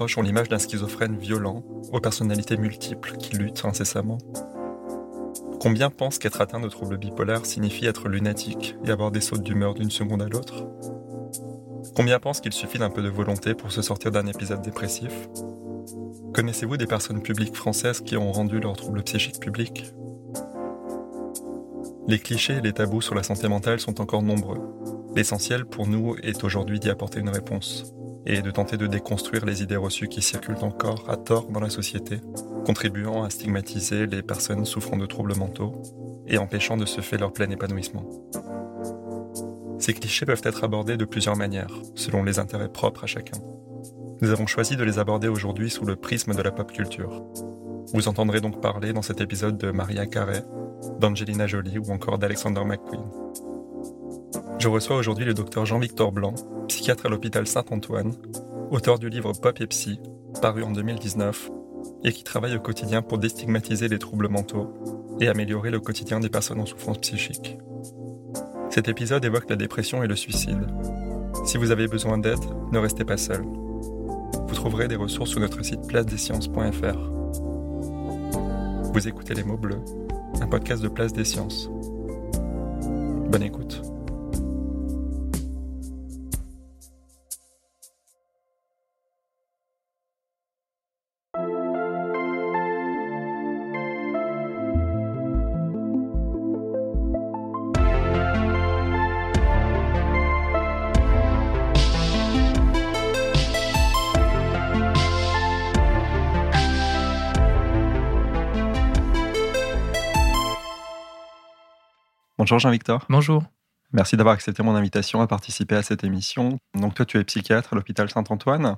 Ont l'image d'un schizophrène violent, aux personnalités multiples qui luttent incessamment. Combien pensent qu'être atteint de troubles bipolaires signifie être lunatique et avoir des sautes d'humeur d'une seconde à l'autre? Combien pensent qu'il suffit d'un peu de volonté pour se sortir d'un épisode dépressif? Connaissez-vous des personnes publiques françaises qui ont rendu leurs troubles psychiques publics? Les clichés et les tabous sur la santé mentale sont encore nombreux. L'essentiel pour nous est aujourd'hui d'y apporter une réponse et de tenter de déconstruire les idées reçues qui circulent encore à tort dans la société, contribuant à stigmatiser les personnes souffrant de troubles mentaux et empêchant de se faire leur plein épanouissement. Ces clichés peuvent être abordés de plusieurs manières, selon les intérêts propres à chacun. Nous avons choisi de les aborder aujourd'hui sous le prisme de la pop culture. Vous entendrez donc parler dans cet épisode de Maria Carey, d'Angelina Jolie ou encore d'Alexander McQueen. Je reçois aujourd'hui le docteur Jean-Victor Blanc, psychiatre à l'hôpital Saint-Antoine, auteur du livre Pop et Psy, paru en 2019, et qui travaille au quotidien pour déstigmatiser les troubles mentaux et améliorer le quotidien des personnes en souffrance psychique. Cet épisode évoque la dépression et le suicide. Si vous avez besoin d'aide, ne restez pas seul. Vous trouverez des ressources sur notre site placedesciences.fr. Vous écoutez Les mots bleus, un podcast de Place des Sciences. Bonne écoute. Bonjour Jean-Victor. Bonjour. Merci d'avoir accepté mon invitation à participer à cette émission. Donc toi, tu es psychiatre à l'hôpital Saint-Antoine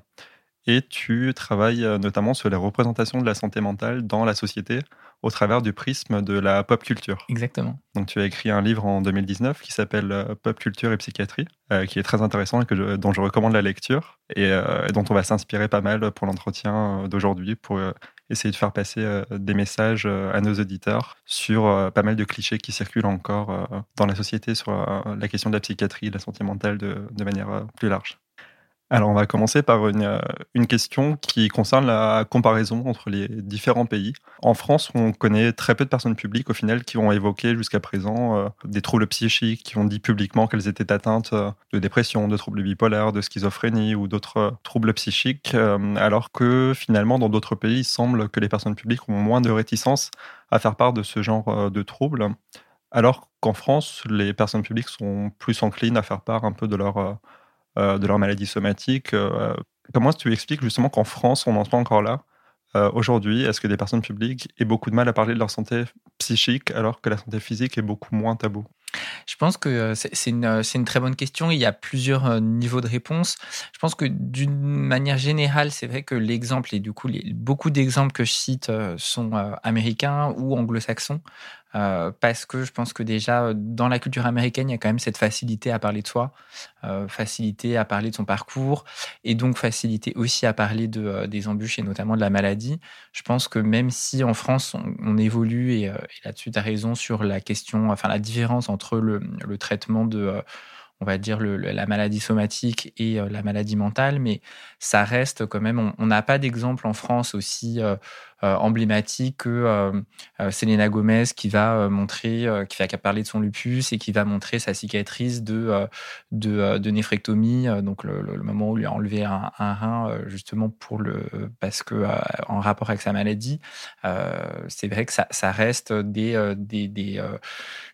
et tu travailles euh, notamment sur les représentations de la santé mentale dans la société au travers du prisme de la pop culture. Exactement. Donc tu as écrit un livre en 2019 qui s'appelle euh, Pop culture et psychiatrie, euh, qui est très intéressant et que dont je recommande la lecture et, et dont on va s'inspirer pas mal pour l'entretien d'aujourd'hui pour essayer de faire passer euh, des messages euh, à nos auditeurs sur euh, pas mal de clichés qui circulent encore dans la société sur la question de la psychiatrie, de la santé mentale de manière plus large. Alors, on va commencer par une, euh, une, question qui concerne la comparaison entre les différents pays. En France, on connaît très peu de personnes publiques, au final, qui ont évoqué jusqu'à présent euh, des troubles psychiques, qui ont dit publiquement qu'elles étaient atteintes euh, de dépression, de troubles bipolaires, de schizophrénie ou d'autres troubles psychiques, alors que finalement, dans d'autres pays, il semble que les personnes publiques ont moins de réticence à faire part de ce genre de troubles. Alors qu'en France, les personnes publiques sont plus enclines à faire part un peu de leur de leur maladie somatique. Euh, comment est-ce que tu expliques justement qu'en France, on n'en soit encore là euh, Aujourd'hui, est-ce que des personnes publiques aient beaucoup de mal à parler de leur santé psychique alors que la santé physique est beaucoup moins tabou? Je pense que c'est une, très bonne question. Il y a plusieurs niveaux de réponse. Je pense que d'une manière générale, c'est vrai que l'exemple, et du coup, beaucoup d'exemples que je cite sont américains ou anglo-saxons. Euh, parce que je pense que déjà euh, dans la culture américaine, il y a quand même cette facilité à parler de soi, euh, facilité à parler de son parcours, et donc facilité aussi à parler de, des embûches et notamment de la maladie. Je pense que même si en France on, évolue, et, là-dessus tu as raison sur la question, enfin la différence entre le, le traitement de on va dire, la maladie somatique et la maladie mentale, mais ça reste quand même, on n'a pas d'exemple en France aussi emblématique que Selena Gomez qui va montrer, qui va parler de son lupus et qui va montrer sa cicatrice de, de, néphrectomie, donc le, moment où il lui a enlevé un, rein justement pour le, parce que en rapport avec sa maladie, c'est vrai que ça, ça reste des, des, des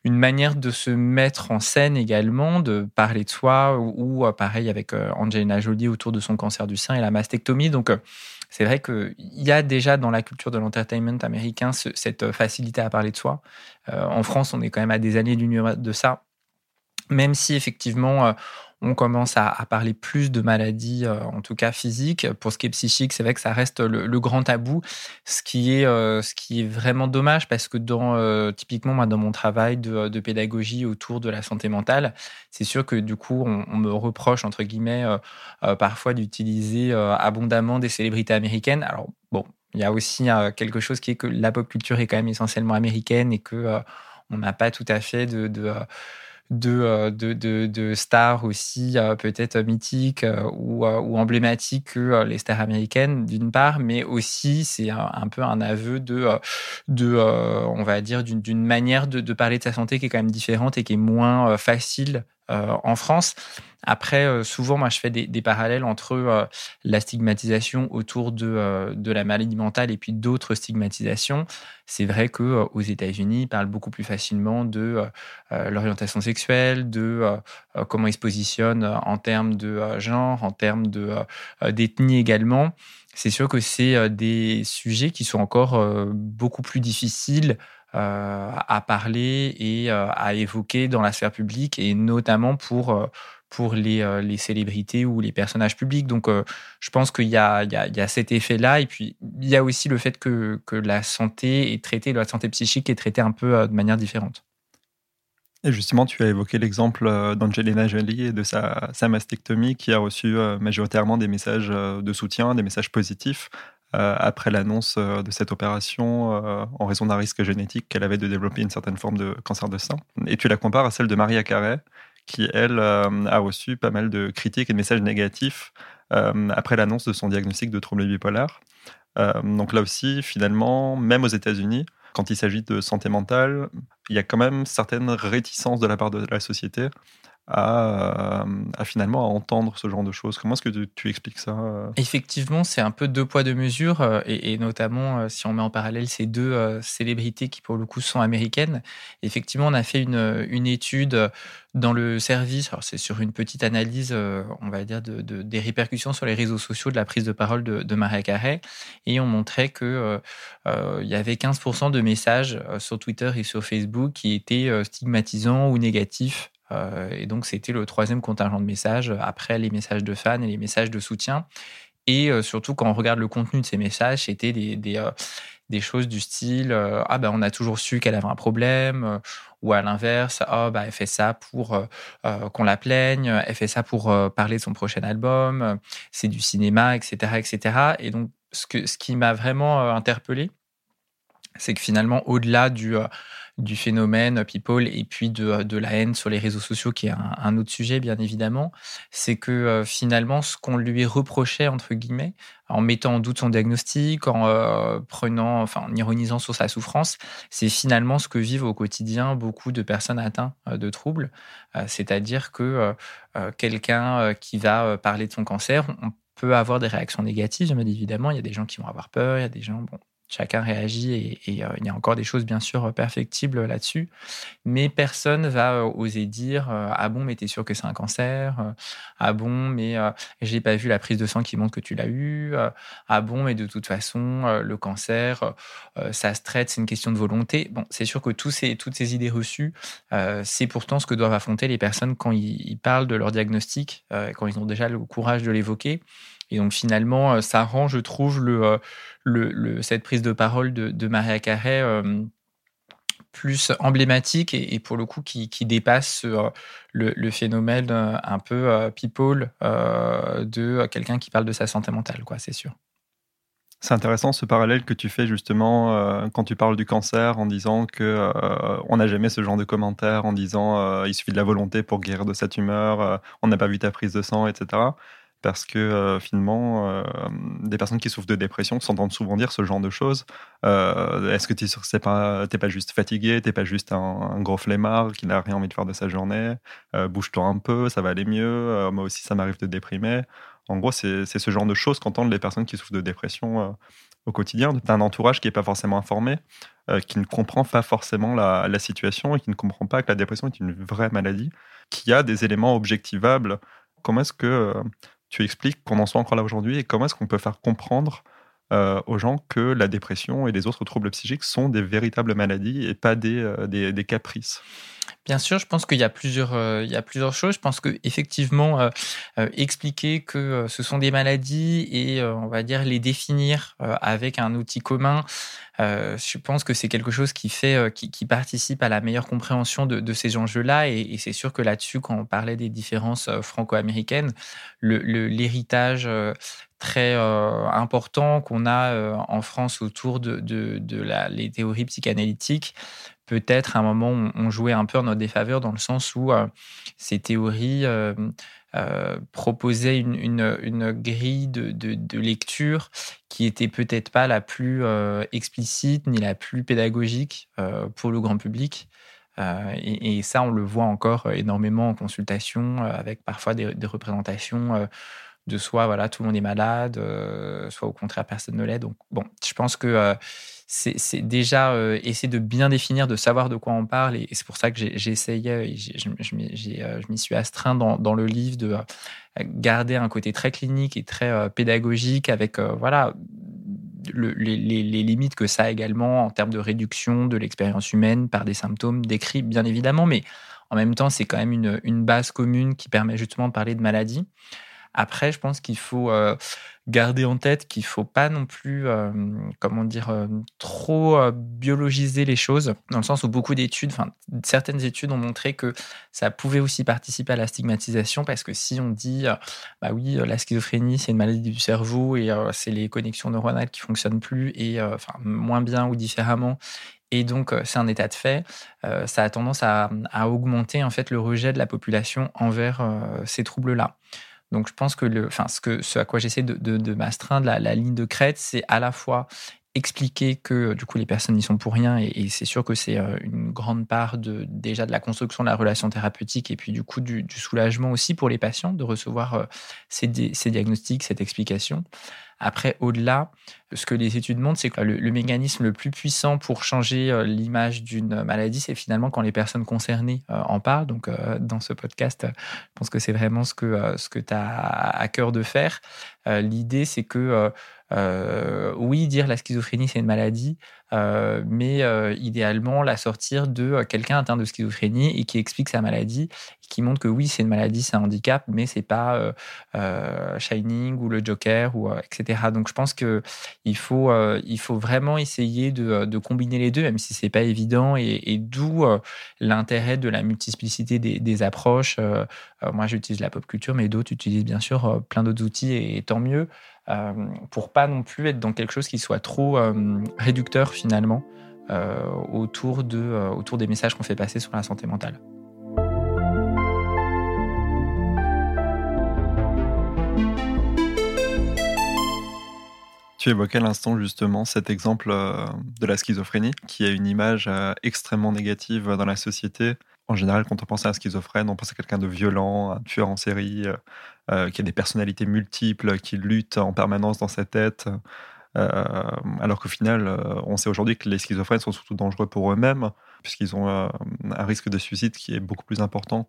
une manière de se mettre en scène également, de parler de soi, ou, pareil avec Angelina Jolie autour de son cancer du sein et la mastectomie. Donc c'est vrai qu'il y a déjà dans la culture de l'entertainment américain cette facilité à parler de soi. Euh, en France, on est quand même à des années-lumière de ça. Même si effectivement, euh, on commence à, parler plus de maladies, euh, en tout cas physiques. Pour ce qui est psychique, c'est vrai que ça reste le, grand tabou, ce qui est, euh, ce qui est vraiment dommage parce que dans, euh, typiquement, moi, dans mon travail de, pédagogie autour de la santé mentale, c'est sûr que du coup, on, me reproche, entre guillemets, parfois d'utiliser abondamment des célébrités américaines. Alors, bon, il y a aussi quelque chose qui est que la pop culture est quand même essentiellement américaine et que on n'a pas tout à fait de de, de, de, stars aussi euh, peut-être mythiques euh, ou, ou, emblématiques que les stars américaines d'une part, mais aussi c'est un, peu un aveu de, de on va dire, d'une manière de, de, parler de sa santé qui est quand même différente et qui est moins facile euh, en France. Après, euh, souvent, moi, je fais des, parallèles entre euh, la stigmatisation autour de, de, la maladie mentale et puis d'autres stigmatisations. C'est vrai que aux États-Unis, ils parlent beaucoup plus facilement de l'orientation sexuelle, de comment ils se positionnent en termes de genre, en termes de d'ethnie également. C'est sûr que c'est des sujets qui sont encore beaucoup plus difficiles euh, à parler et euh, à évoquer dans la sphère publique, et notamment pour euh, pour les, les, célébrités ou les personnages publics. Donc, je pense qu'il y, y, y a, cet effet-là. Et puis, il y a aussi le fait que, que, la santé est traitée, la santé psychique est traitée un peu de manière différente. Et justement, tu as évoqué l'exemple d'Angelina Jolie et de sa, mastectomie qui a reçu majoritairement des messages de soutien, des messages positifs. Euh, après l'annonce euh, de cette opération euh, en raison d'un risque génétique qu'elle avait de développer une certaine forme de cancer de sein. Et tu la compares à celle de Maria Carey, qui, elle, a reçu pas mal de critiques et de messages négatifs après l'annonce de son diagnostic de trouble bipolaire. donc là aussi, finalement, même aux États-Unis, quand il s'agit de santé mentale, il y a quand même certaines réticences de la part de la société à, finalement à entendre ce genre de choses. Comment est-ce que tu, expliques ça euh? Effectivement, c'est un peu deux poids deux mesures, euh, et, notamment euh, si on met en parallèle ces deux célébrités qui pour le coup sont américaines. Effectivement, on a fait une, une étude dans le service, c'est sur une petite analyse, on va dire, de, des répercussions sur les réseaux sociaux de la prise de parole de, Maria Carré, et on montrait que il y avait 15% de messages sur Twitter et sur Facebook qui étaient stigmatisants ou négatifs euh, et donc, c'était le troisième contingent de messages après les messages de fans et les messages de soutien. Et euh, surtout, quand on regarde le contenu de ces messages, c'était des, des, euh, choses du style Ah, ben, on a toujours su qu'elle avait un problème. ou à l'inverse, Ah, ben, elle fait ça pour qu'on la plaigne. Elle fait ça pour parler de son prochain album. C'est du cinéma, etc. etc. Et donc, ce, que, ce qui m'a vraiment interpellé, c'est que finalement, au-delà du du phénomène people et puis de, de, la haine sur les réseaux sociaux, qui est un, autre sujet, bien évidemment, c'est que euh, finalement, ce qu'on lui reprochait, entre guillemets, en mettant en doute son diagnostic, en euh, prenant, enfin, en ironisant sur sa souffrance, c'est finalement ce que vivent au quotidien beaucoup de personnes atteintes euh, de troubles. C'est-à-dire que quelqu'un qui va parler de son cancer, on peut avoir des réactions négatives, bien évidemment. Il y a des gens qui vont avoir peur, il y a des gens, bon, chacun réagit et, euh, il y a encore des choses bien sûr perfectibles là-dessus, mais personne va euh, oser dire euh, ah bon mais t'es sûr que c'est un cancer, ah bon mais j'ai pas vu la prise de sang qui montre que tu l'as eu, ah bon mais de toute façon le cancer ça se traite, c'est une question de volonté. Bon c'est sûr que tous ces, toutes ces idées reçues, c'est pourtant ce que doivent affronter les personnes quand ils, ils parlent de leur diagnostic, quand ils ont déjà le courage de l'évoquer. Et donc finalement, ça rend, je trouve, le, cette prise de parole de, Maria Carré euh, plus emblématique et, pour le coup qui, dépasse euh, le, phénomène euh, un peu people de quelqu'un qui parle de sa santé mentale, quoi, c'est sûr. C'est intéressant ce parallèle que tu fais justement quand tu parles du cancer en disant que on n'a jamais ce genre de commentaires en disant il suffit de la volonté pour guérir de sa tumeur, on n'a pas vu ta prise de sang, etc. parce que finalement, des personnes qui souffrent de dépression s'entendent souvent dire ce genre de choses. Est-ce que tu n'es pas, pas juste fatigué, tu n'es pas juste un, gros flemmard qui n'a rien envie de faire de sa journée? Bouge-toi un peu, ça va aller mieux. moi aussi, ça m'arrive de déprimer. En gros, c'est ce genre de choses qu'entendent les personnes qui souffrent de dépression au quotidien. Tu un entourage qui n'est pas forcément informé, qui ne comprend pas forcément la, situation et qui ne comprend pas que la dépression est une vraie maladie, qui a des éléments objectivables. Comment est-ce que tu expliques qu'on en soit encore là aujourd'hui et comment est-ce qu'on peut faire comprendre euh, aux gens que la dépression et les autres troubles psychiques sont des véritables maladies et pas des, euh, des, caprices? Bien sûr, je pense qu'il y a plusieurs, euh, choses. Je pense que effectivement, expliquer que ce sont des maladies et on va dire les définir avec un outil commun, je pense que c'est quelque chose qui fait, qui, participe à la meilleure compréhension de, ces enjeux-là. Et, c'est sûr que là-dessus, quand on parlait des différences franco-américaines, l'héritage très euh, important qu'on a euh, en France autour de, les théories psychanalytiques, peut-être à un moment on, jouait un peu en notre défaveur dans le sens où euh, ces théories proposaient une, une, une grille de, lecture qui était peut-être pas la plus explicite ni la plus pédagogique pour le grand public. et, ça, on le voit encore énormément en consultation, avec parfois des, représentations de soit voilà tout le monde est malade, euh, soit au contraire personne ne l'est. Donc bon, je pense que euh, c'est déjà euh, essayer de bien définir, de savoir de quoi on parle, et, c'est pour ça que j'ai essayé, je, je m'y suis astreint dans, le livre de garder un côté très clinique et très pédagogique avec voilà les, limites que ça a également en termes de réduction de l'expérience humaine par des symptômes décrits bien évidemment, mais en même temps c'est quand même une, une base commune qui permet justement de parler de maladie. Après, je pense qu'il faut euh, garder en tête qu'il faut pas non plus, euh, comment dire, euh, trop biologiser les choses, dans le sens où beaucoup d'études, enfin certaines études ont montré que ça pouvait aussi participer à la stigmatisation, parce que si on dit, bah oui, la schizophrénie c'est une maladie du cerveau et c'est les connexions neuronales qui fonctionnent plus et enfin moins bien ou différemment, et donc, c'est un état de fait. ça a tendance à, augmenter en fait le rejet de la population envers ces troubles-là. Donc je pense que, ce, à quoi j'essaie de, m'astreindre, la, ligne de crête, c'est à la fois expliquer que du coup les personnes n'y sont pour rien et, c'est sûr que c'est euh, une grande part de déjà de la construction de la relation thérapeutique et puis du coup du, soulagement aussi pour les patients de recevoir euh, ces, diagnostics, cette explication. Après, au-delà, ce que les études montrent, c'est que le, mécanisme le plus puissant pour changer euh, l'image d'une maladie, c'est finalement quand les personnes concernées en parlent. Donc, dans ce podcast, je pense que c'est vraiment ce que, ce que tu as à cœur de faire. L'idée, c'est que euh, oui, dire la schizophrénie, c'est une maladie, euh, mais euh, idéalement la sortir de quelqu'un atteint de schizophrénie et qui explique sa maladie, qui montre que oui, c'est une maladie, c'est un handicap, mais c'est pas Shining ou le Joker ou etc. Donc je pense que il faut il faut vraiment essayer de, combiner les deux, même si c'est pas évident, et, d'où l'intérêt de la multiplicité des, approches. moi, j'utilise la pop culture, mais d'autres utilisent bien sûr plein d'autres outils, et tant mieux. Euh, pour pas non plus être dans quelque chose qui soit trop euh, réducteur finalement euh, autour, de, autour des messages qu'on fait passer sur la santé mentale. Tu évoquais à l'instant justement cet exemple de la schizophrénie qui a une image extrêmement négative dans la société. En général, quand on pense à un schizophrène, on pense à quelqu'un de violent, un tueur en série, euh, qui a des personnalités multiples, qui luttent en permanence dans sa tête. Euh, alors qu'au final, euh, on sait aujourd'hui que les schizophrènes sont surtout dangereux pour eux-mêmes, puisqu'ils ont un risque de suicide qui est beaucoup plus important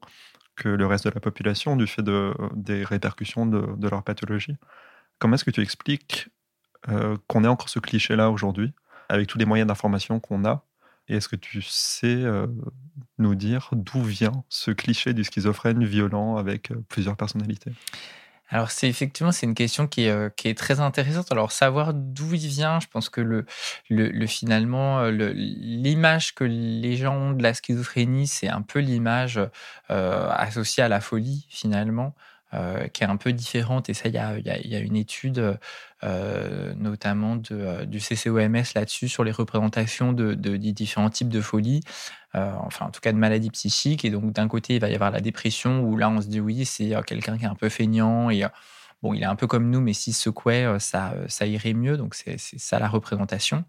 que le reste de la population du fait de, des répercussions de, leur pathologie. Comment est-ce que tu expliques qu'on ait encore ce cliché-là aujourd'hui, avec tous les moyens d'information qu'on a Et est-ce que tu sais nous dire d'où vient ce cliché du schizophrène violent avec plusieurs personnalités? Alors c'est effectivement c'est une question qui est, très intéressante. Alors savoir d'où il vient, je pense que le, finalement l'image que les gens ont de la schizophrénie, c'est un peu l'image associée à la folie finalement. Euh, qui est un peu différente. Et ça, il y a, y a, une étude euh, notamment de, euh, du CCOMS là-dessus sur les représentations de, de, des différents types de folie, enfin en tout cas de maladies psychiques. Et donc d'un côté, il va y avoir la dépression où là, on se dit oui, c'est quelqu'un qui est un peu feignant et bon, il est un peu comme nous, mais s'il secouait, ça, ça irait mieux. Donc, c'est ça la représentation.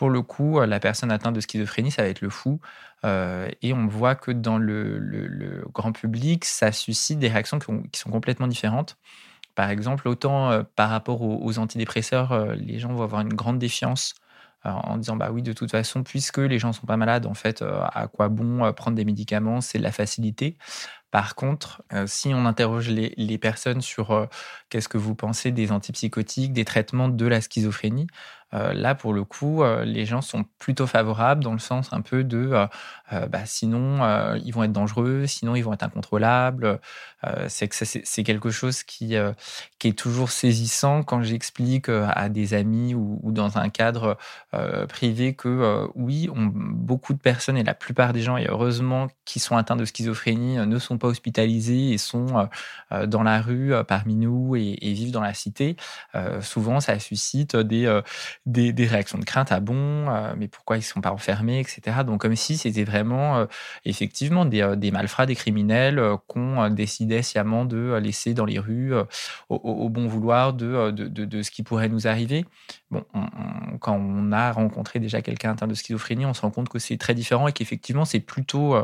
Pour le coup, la personne atteinte de schizophrénie, ça va être le fou. et on voit que dans le, grand public, ça suscite des réactions qui, sont complètement différentes. Par exemple, autant par rapport aux, antidépresseurs, les gens vont avoir une grande défiance en disant bah oui de toute façon puisque les gens sont pas malades en fait à quoi bon prendre des médicaments? C'est de la facilité par contre, si on interroge les, personnes sur qu'est-ce que vous pensez des antipsychotiques, des traitements de la schizophrénie, euh, là, pour le coup, euh, les gens sont plutôt favorables dans le sens un peu de euh, bah, sinon, ils vont être dangereux, sinon, ils vont être incontrôlables. c'est que c'est quelque chose qui, qui est toujours saisissant quand j'explique à des amis ou, dans un cadre privé que oui, beaucoup de personnes et la plupart des gens, et heureusement, qui sont atteints de schizophrénie ne sont pas hospitalisés et sont dans la rue parmi nous et, et, vivent dans la cité. souvent, ça suscite des des, réactions de crainte, ah bon, euh, mais pourquoi ils ne sont pas enfermés, etc. Donc comme si c'était vraiment euh, effectivement des, euh, des, malfrats, des criminels qu'on décidait sciemment de laisser dans les rues au, bon vouloir de, de, de, ce qui pourrait nous arriver. Bon, quand on a rencontré déjà quelqu'un atteint de schizophrénie, on se rend compte que c'est très différent et qu'effectivement c'est plutôt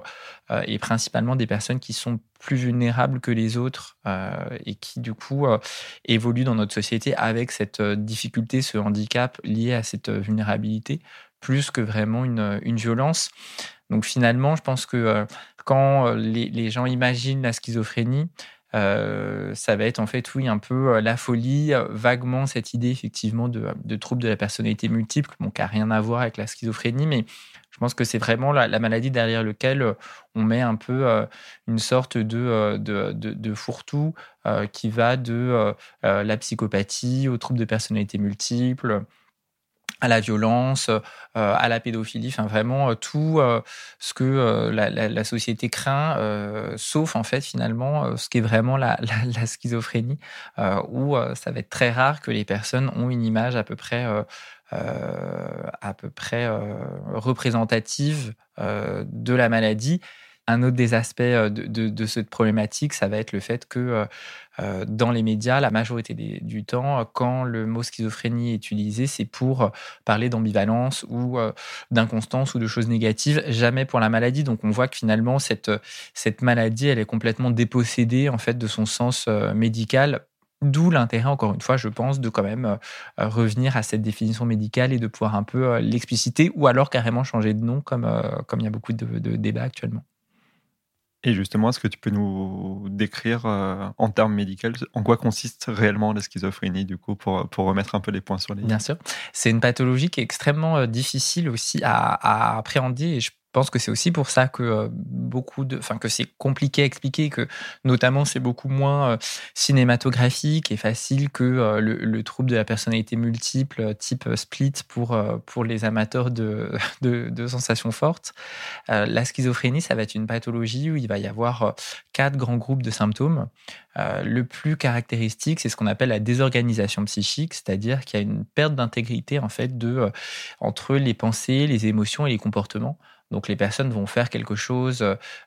et principalement des personnes qui sont plus vulnérables que les autres euh, et qui du coup euh, évoluent dans notre société avec cette euh, difficulté, ce handicap lié à cette vulnérabilité, plus que vraiment une, une violence. Donc finalement, je pense que quand les, les, gens imaginent la schizophrénie, ça va être en fait, oui, un peu la folie, vaguement cette idée effectivement de, de trouble de la personnalité multiple, bon, qui n'a rien à voir avec la schizophrénie, mais je pense que c'est vraiment la, maladie derrière laquelle euh, on met un peu euh, une sorte de, euh, fourre-tout qui va de la psychopathie aux troubles de personnalité multiples à la violence, à la pédophilie, enfin vraiment tout ce que la, société craint, sauf en fait finalement ce qui est vraiment la, la schizophrénie, où ça va être très rare que les personnes ont une image à peu près à peu près euh, représentative euh, de la maladie. Un autre des aspects de, cette problématique, ça va être le fait que dans les médias, la majorité du temps, quand le mot schizophrénie est utilisé, c'est pour parler d'ambivalence ou d'inconstance ou de choses négatives, jamais pour la maladie. Donc on voit que finalement, cette, cette maladie, elle est complètement dépossédée en fait de son sens médical D'où l'intérêt, encore une fois, je pense, de quand même euh, euh, revenir à cette définition médicale et de pouvoir un peu euh, l'expliciter ou alors carrément changer de nom, comme, comme il y a beaucoup de, débats actuellement. Et justement, est-ce que tu peux nous décrire en termes médicaux en quoi consiste réellement la schizophrénie, du coup, pour, pour remettre un peu les points sur les Bien sûr. C'est une pathologie qui est extrêmement difficile aussi à, à appréhender et je pense que c'est aussi pour ça que euh, beaucoup de, enfin que c'est compliqué à expliquer, que notamment c'est beaucoup moins euh, cinématographique et facile que euh, le, trouble de la personnalité multiple type split pour pour les amateurs de, de, sensations fortes. la schizophrénie, ça va être une pathologie où il va y avoir quatre grands groupes de symptômes. le plus caractéristique, c'est ce qu'on appelle la désorganisation psychique, c'est-à-dire qu'il y a une perte d'intégrité en fait de entre les pensées, les émotions et les comportements. Donc les personnes vont faire quelque chose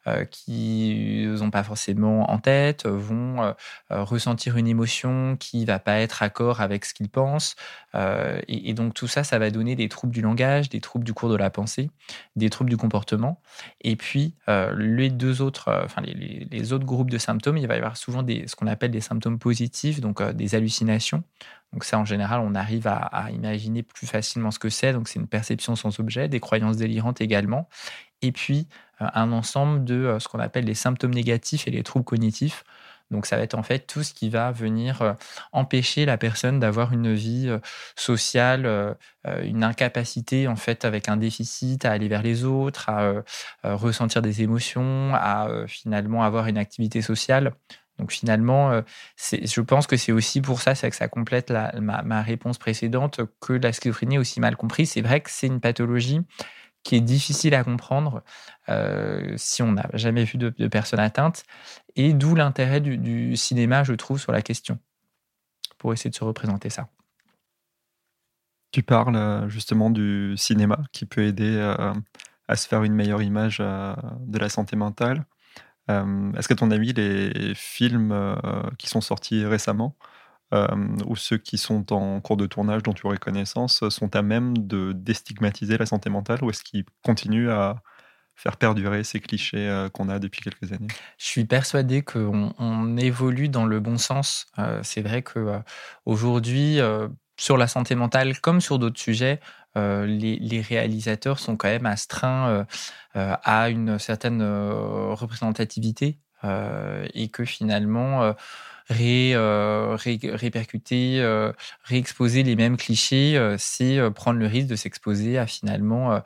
euh, qu'ils n'ont pas forcément en tête, vont euh, euh, ressentir une émotion qui va pas être accord avec ce qu'ils pensent. Et, donc tout ça, ça va donner des troubles du langage, des troubles du cours de la pensée, des troubles du comportement. Et puis les deux autres, enfin les, autres groupes de symptômes, il va y avoir souvent ce qu'on appelle des symptômes positifs, donc des hallucinations. Donc ça, en général, on arrive à, imaginer plus facilement ce que c'est. Donc c'est une perception sans objet, des croyances délirantes également. Et puis euh, un ensemble de euh, ce qu'on appelle les symptômes négatifs et les troubles cognitifs. Donc ça va être en fait tout ce qui va venir euh, empêcher la personne d'avoir une vie sociale, une incapacité en fait avec un déficit à aller vers les autres, à ressentir des émotions, à finalement avoir une activité sociale. Donc finalement, euh, je pense que c'est aussi pour ça, c'est que ça complète ma, réponse précédente, que la schizophrénie est aussi mal comprise. C'est vrai que c'est une pathologie qui est difficile à comprendre euh, si on n'a jamais vu de, personnes atteintes, et d'où l'intérêt du, cinéma, je trouve, sur la question, pour essayer de se représenter ça. Tu parles euh, justement du cinéma qui peut aider à se faire une meilleure image de la santé mentale. Euh, est-ce qu'à ton avis, les films euh, qui sont sortis récemment ou ceux qui sont en cours de tournage dont tu aurais connaissance sont à même de déstigmatiser la santé mentale ou est-ce qu'ils continuent à faire perdurer ces clichés qu'on a depuis quelques années? Je suis persuadé qu'on on évolue dans le bon sens. c'est vrai que aujourd'hui, sur la santé mentale comme sur d'autres sujets, les, réalisateurs sont quand même astreints à une certaine représentativité et que finalement ré, euh, répercuter, euh, réexposer les mêmes clichés, euh, c'est prendre le risque de s'exposer à finalement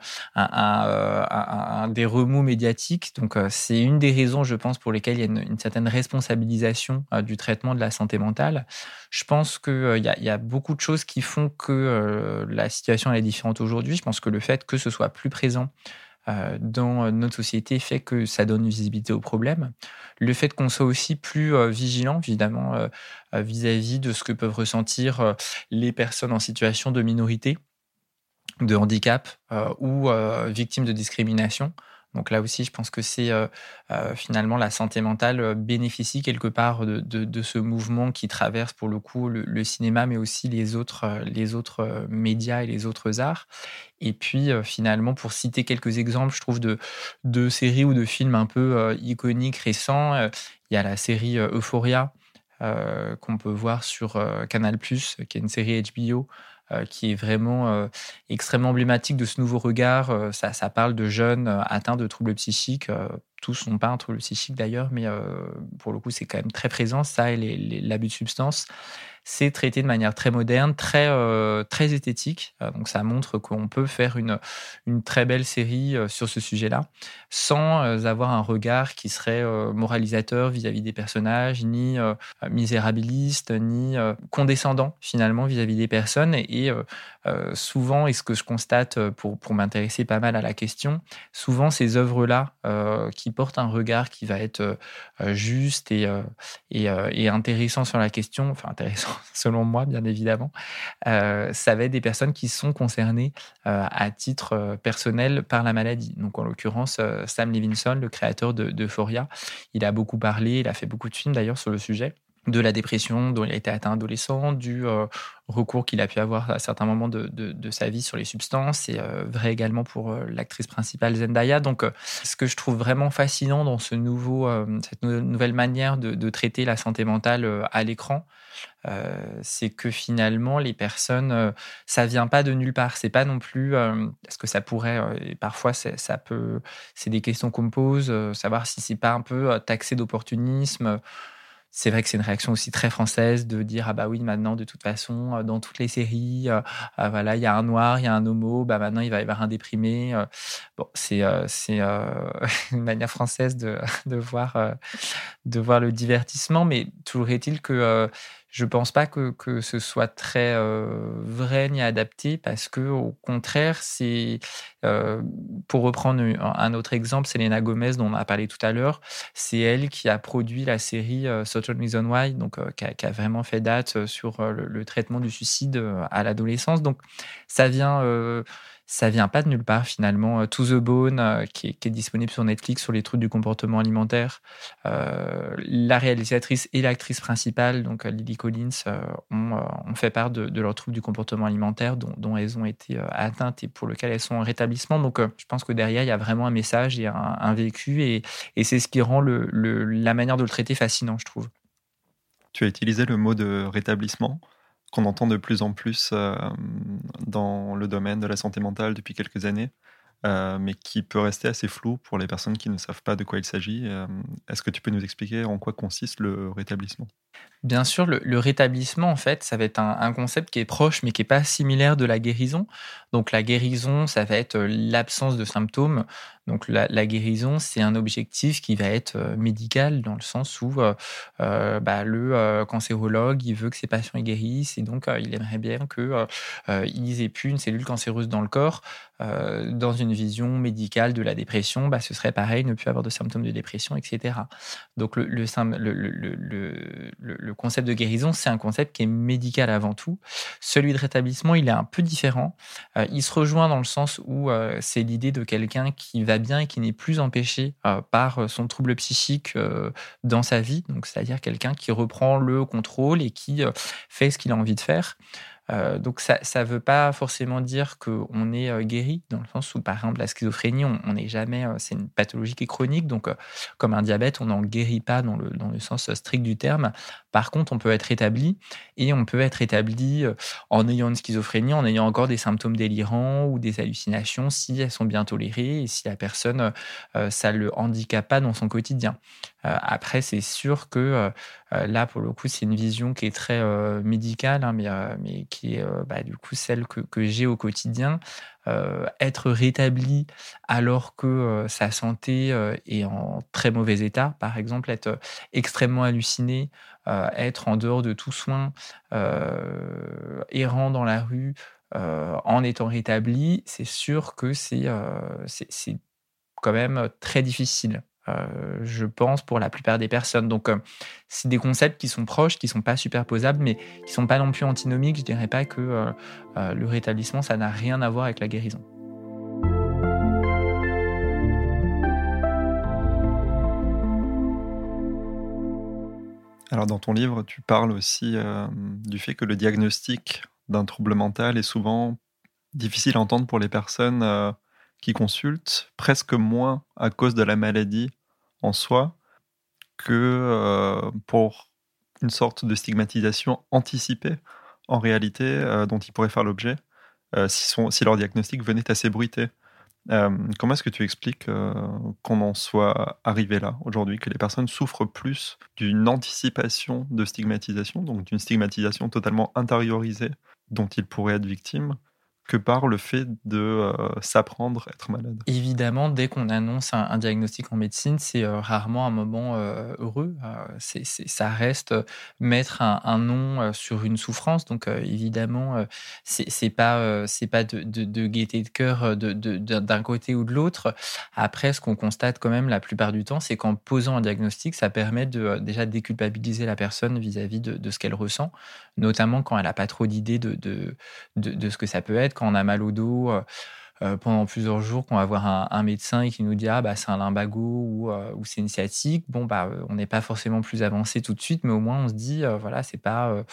des remous médiatiques. Donc, c'est une des raisons, je pense, pour lesquelles il y a une, certaine responsabilisation du traitement de la santé mentale. Je pense qu'il y, a beaucoup de choses qui font que la situation est différente aujourd'hui. Je pense que le fait que ce soit plus présent euh, dans notre société fait que ça donne visibilité au problème. Le fait qu'on soit aussi plus euh, vigilant, évidemment, euh, vis-à-vis de ce que peuvent ressentir les personnes en situation de minorité, de handicap ou victimes de discrimination. Donc là aussi, je pense que c'est euh, euh, finalement la santé mentale euh, bénéficie quelque part de, ce mouvement qui traverse pour le coup le, cinéma, mais aussi les autres, les autres médias et les autres arts. Et puis finalement, pour citer quelques exemples, je trouve de, de séries ou de films un peu iconiques récents, il y a la série Euphoria qu'on peut voir sur Canal+, qui est une série HBO qui est vraiment euh, extrêmement emblématique de ce nouveau regard. Euh, ça, ça, parle de jeunes atteints de troubles psychiques. tous n'ont pas un trouble psychique d'ailleurs, mais pour le coup, c'est quand même très présent, ça et l'abus de substances c'est traité de manière très moderne, très, euh, très esthétique. Euh, donc ça montre qu'on peut faire une, une très belle série euh, sur ce sujet-là, sans avoir un regard qui serait moralisateur vis-à-vis des personnages, ni misérabiliste, ni condescendant finalement vis-à-vis des personnes. Et, souvent, et ce que je constate pour, pour m'intéresser pas mal à la question, souvent ces œuvres-là qui portent un regard qui va être juste et, et, et intéressant sur la question, enfin intéressant selon moi, bien évidemment, euh, ça va être des personnes qui sont concernées euh, à titre euh, personnel par la maladie. Donc, en l'occurrence, Sam Levinson, le créateur de, de il a beaucoup parlé, il a fait beaucoup de films d'ailleurs sur le sujet de la dépression dont il a été atteint adolescent, du recours qu'il a pu avoir à certains moments de, sa vie sur les substances. C'est vrai également pour l'actrice principale Zendaya. Donc, ce que je trouve vraiment fascinant dans ce nouveau, cette nouvelle manière de, traiter la santé mentale à l'écran, euh, c'est que finalement les personnes, euh, ça vient pas de nulle part. C'est pas non plus, euh, est-ce que ça pourrait, et parfois ça peut, c'est des questions qu'on me pose, savoir si c'est pas un peu taxé d'opportunisme. C'est vrai que c'est une réaction aussi très française de dire ah bah oui maintenant de toute façon dans toutes les séries ah, voilà il y a un noir il y a un homo bah maintenant il va y avoir un déprimé bon c'est c'est une manière française de, de voir de voir le divertissement. Mais toujours est-il que je pense pas que, que ce soit très euh, vrai ni adapté parce que au contraire, c'est euh, pour reprendre un autre exemple, Selena Gomez dont on a parlé tout à l'heure, c'est elle qui a produit la série euh, Certain Reason Why, donc qui a, qui, a, vraiment fait date sur le, le traitement du suicide à l'adolescence. Donc ça vient ça vient pas de nulle part finalement. Euh, To the Bone, euh, qui est, disponible sur Netflix sur les troubles du comportement alimentaire. Euh, la réalisatrice et l'actrice principale, donc Lily Collins, ont, fait part de, leurs troubles du comportement alimentaire dont, elles ont été atteintes et pour lequel elles sont en rétablissement. Donc je pense que derrière, il y a vraiment un message et un, vécu et, c'est ce qui rend la manière de le traiter fascinant, je trouve. Tu as utilisé le mot de rétablissement? Qu'on entend de plus en plus euh, dans le domaine de la santé mentale depuis quelques années, euh, mais qui peut rester assez flou pour les personnes qui ne savent pas de quoi il s'agit. Euh, est-ce que tu peux nous expliquer en quoi consiste le rétablissement? Bien sûr, le, rétablissement, en fait, ça va être un, concept qui est proche, mais qui n'est pas similaire de la guérison. Donc la guérison, ça va être l'absence de symptômes. Donc la, guérison, c'est un objectif qui va être médical dans le sens où bah, le cancérologue, il veut que ses patients guérissent et donc il aimerait bien qu'ils aient plus une cellule cancéreuse dans le corps. dans une vision médicale de la dépression, bah, ce serait pareil, ne plus avoir de symptômes de dépression, etc. Donc le, le, le, concept de guérison, c'est un concept qui est médical avant tout. Celui de rétablissement, il est un peu différent. Euh, il se rejoint dans le sens où euh, c'est l'idée de quelqu'un qui va bien et qui n'est plus empêché par son trouble psychique dans sa vie, donc c'est-à-dire quelqu'un qui reprend le contrôle et qui fait ce qu'il a envie de faire. Euh, donc ça ne veut pas forcément dire qu'on est euh, guéri, dans le sens où, par exemple, la schizophrénie, on n'est jamais, euh, c'est une pathologie qui est chronique, donc comme un diabète, on n'en guérit pas dans le, dans le sens strict du terme. Par contre, on peut être établi, et on peut être établi en ayant une schizophrénie, en ayant encore des symptômes délirants ou des hallucinations, si elles sont bien tolérées et si la personne, ça ne le handicape pas dans son quotidien. après, c'est sûr que là, pour le coup, c'est une vision qui est très médicale, hein, mais, mais qui est euh, bah, du coup celle que, j'ai au quotidien, euh, être rétabli alors que euh, sa santé est en très mauvais état, par exemple être extrêmement halluciné, être en dehors de tout soin, errant dans la rue, en étant rétabli, c'est sûr que c'est quand même très difficile. Euh, je pense, pour la plupart des personnes. Donc, euh, c'est des concepts qui sont proches, qui ne sont pas superposables, mais qui ne sont pas non plus antinomiques. Je ne dirais pas que euh, le rétablissement, ça n'a rien à voir avec la guérison. Alors, dans ton livre, tu parles aussi du fait que le diagnostic d'un trouble mental est souvent difficile à entendre pour les personnes qui consultent, presque moins à cause de la maladie en soi que pour une sorte de stigmatisation anticipée en réalité dont ils pourraient faire l'objet si, si, leur diagnostic venait assez bruité. comment est-ce que tu expliques qu'on en soit arrivé là aujourd'hui, que les personnes souffrent plus d'une anticipation de stigmatisation, donc d'une stigmatisation totalement intériorisée dont ils pourraient être victimes, que par le fait de euh, s'apprendre à être malade. Évidemment, dès qu'on annonce un, diagnostic en médecine, c'est euh, rarement un moment euh, heureux. c'est, ça reste mettre un, nom sur une souffrance. Donc évidemment, c'est, pas c'est pas de, gaieté de cœur d'un côté ou de l'autre. Après, ce qu'on constate quand même la plupart du temps, c'est qu'en posant un diagnostic, ça permet de déjà déculpabiliser la personne vis-à-vis de, ce qu'elle ressent, notamment quand elle n'a pas trop d'idées de, de, de ce que ça peut être quand on a mal au dos euh, euh, pendant plusieurs jours, qu'on va voir un, médecin et qui nous dit ah bah c'est un lumbago ou, euh, ou c'est une sciatique, bon bah on n'est pas forcément plus avancé tout de suite, mais au moins on se dit voilà c'est pas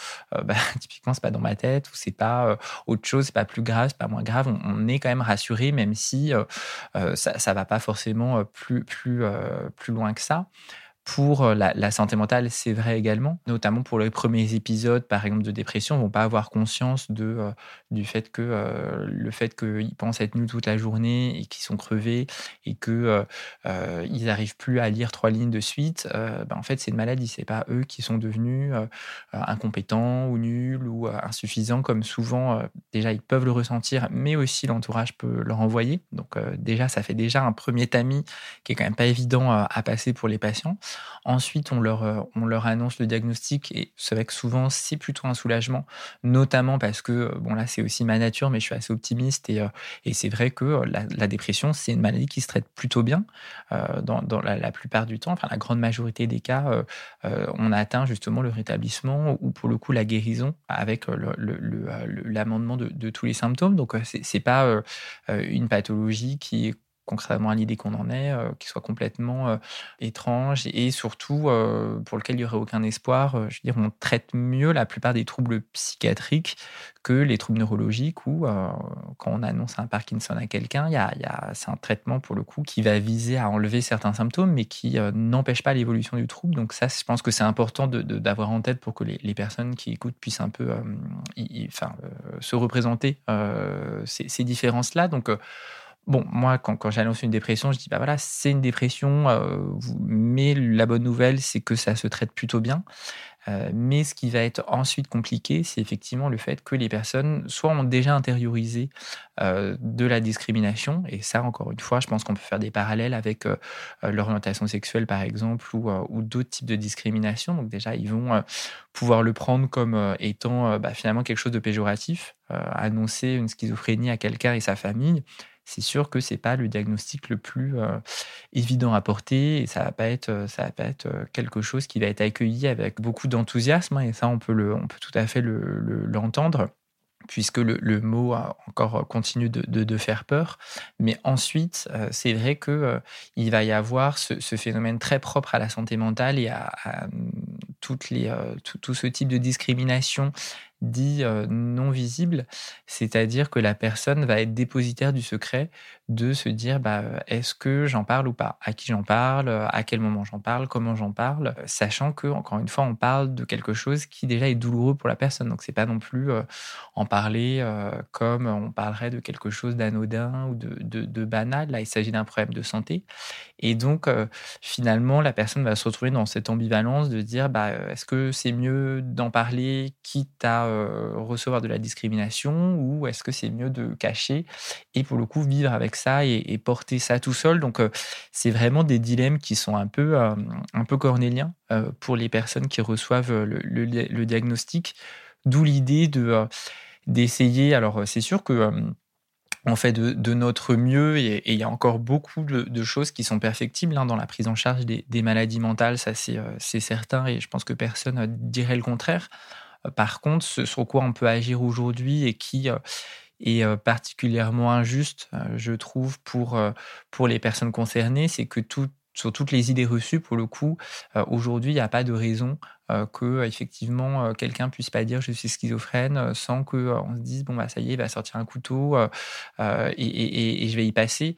bah, typiquement c'est pas dans ma tête ou c'est pas autre chose, c'est pas plus grave, c'est pas moins grave, on, est quand même rassuré même si ça, ça va pas forcément plus plus plus loin que ça. Pour euh, la, santé mentale, c'est vrai également, notamment pour les premiers épisodes, par exemple, de dépression, vont pas avoir conscience de, euh, du fait que euh, le fait qu'ils pensent être nus toute la journée et qu'ils sont crevés et que ils n'arrivent plus à lire trois lignes de suite, ben, en fait, c'est une maladie. C'est pas eux qui sont devenus incompétents ou nuls ou insuffisants, comme souvent, déjà, ils peuvent le ressentir, mais aussi l'entourage peut leur envoyer. Donc, déjà, ça fait déjà un premier tamis qui est quand même pas évident à passer pour les patients. Ensuite, on leur, euh, on leur annonce le diagnostic et c'est vrai que souvent, c'est plutôt un soulagement, notamment parce que, euh, bon là, c'est aussi ma nature, mais je suis assez optimiste et, euh, et c'est vrai que la, dépression, c'est une maladie qui se traite plutôt bien dans, dans la, plupart du temps, enfin la grande majorité des cas, on atteint justement le rétablissement ou pour le coup la guérison avec l'amendement de, de, tous les symptômes. Donc, c'est pas une pathologie qui est concrètement à l'idée qu'on en est, euh, qui soit complètement euh, étrange et, surtout euh, pour lequel il n'y aurait aucun espoir. je veux dire, on traite mieux la plupart des troubles psychiatriques que les troubles neurologiques où, quand on annonce un Parkinson à quelqu'un, y y a, c'est un traitement pour le coup qui va viser à enlever certains symptômes, mais qui n'empêche pas l'évolution du trouble. Donc ça, je pense que c'est important d'avoir en tête pour que les, personnes qui écoutent puissent un peu se représenter ces, ces différences-là. Donc Bon, moi, quand, j'annonce une dépression, je dis, bah voilà, c'est une dépression, euh, mais la bonne nouvelle, c'est que ça se traite plutôt bien. Euh, mais ce qui va être ensuite compliqué, c'est effectivement le fait que les personnes soit ont déjà intériorisé euh, de la discrimination, et ça, encore une fois, je pense qu'on peut faire des parallèles avec l'orientation sexuelle, par exemple, ou, ou d'autres types de discrimination. Donc déjà, ils vont pouvoir le prendre comme étant bah, finalement quelque chose de péjoratif, annoncer une schizophrénie à quelqu'un et sa famille c'est sûr que c'est pas le diagnostic le plus euh, évident à porter et ça va pas être euh, ça va pas être euh, quelque chose qui va être accueilli avec beaucoup d'enthousiasme hein, et ça on peut le on peut tout à fait l'entendre. puisque le, mot encore continue de, faire peur. Mais ensuite, c'est vrai qu'il il va y avoir ce, phénomène très propre à la santé mentale et à, les, tout, ce type de discrimination dit non visible, c'est-à-dire que la personne va être dépositaire du secret de se dire bah, est-ce que j'en parle ou pas? À qui j'en parle? À quel moment j'en parle? Comment j'en parle? Sachant que, encore une fois, on parle de quelque chose qui déjà est douloureux pour la personne. Donc, c'est pas non plus en parler comme on parlerait de quelque chose d'anodin ou de, de, banal. Là, il s'agit d'un problème de santé. Et donc, finalement, la personne va se retrouver dans cette ambivalence de dire bah, est-ce que c'est mieux d'en parler quitte à recevoir de la discrimination ou est-ce que c'est mieux de cacher et pour le coup vivre avec ça et, porter ça tout seul? Donc c'est vraiment des dilemmes qui sont un peu, un peu cornéliens pour les personnes qui reçoivent le, diagnostic, d'où l'idée de d'essayer. Alors c'est sûr que on fait de, notre mieux et, il y a encore beaucoup de, choses qui sont perfectibles hein, dans la prise en charge des, maladies mentales, ça c'est certain et je pense que personne dirait le contraire. Par contre, ce sur quoi on peut agir aujourd'hui et qui euh, est euh, particulièrement injuste, euh, je trouve, pour, pour les personnes concernées, c'est que sur toutes les idées reçues, pour le coup, aujourd'hui, il n'y a pas de raison que effectivement quelqu'un puisse pas dire je suis schizophrène sans que on se dise bon bah ça y est, il va sortir un couteau et, je vais y passer.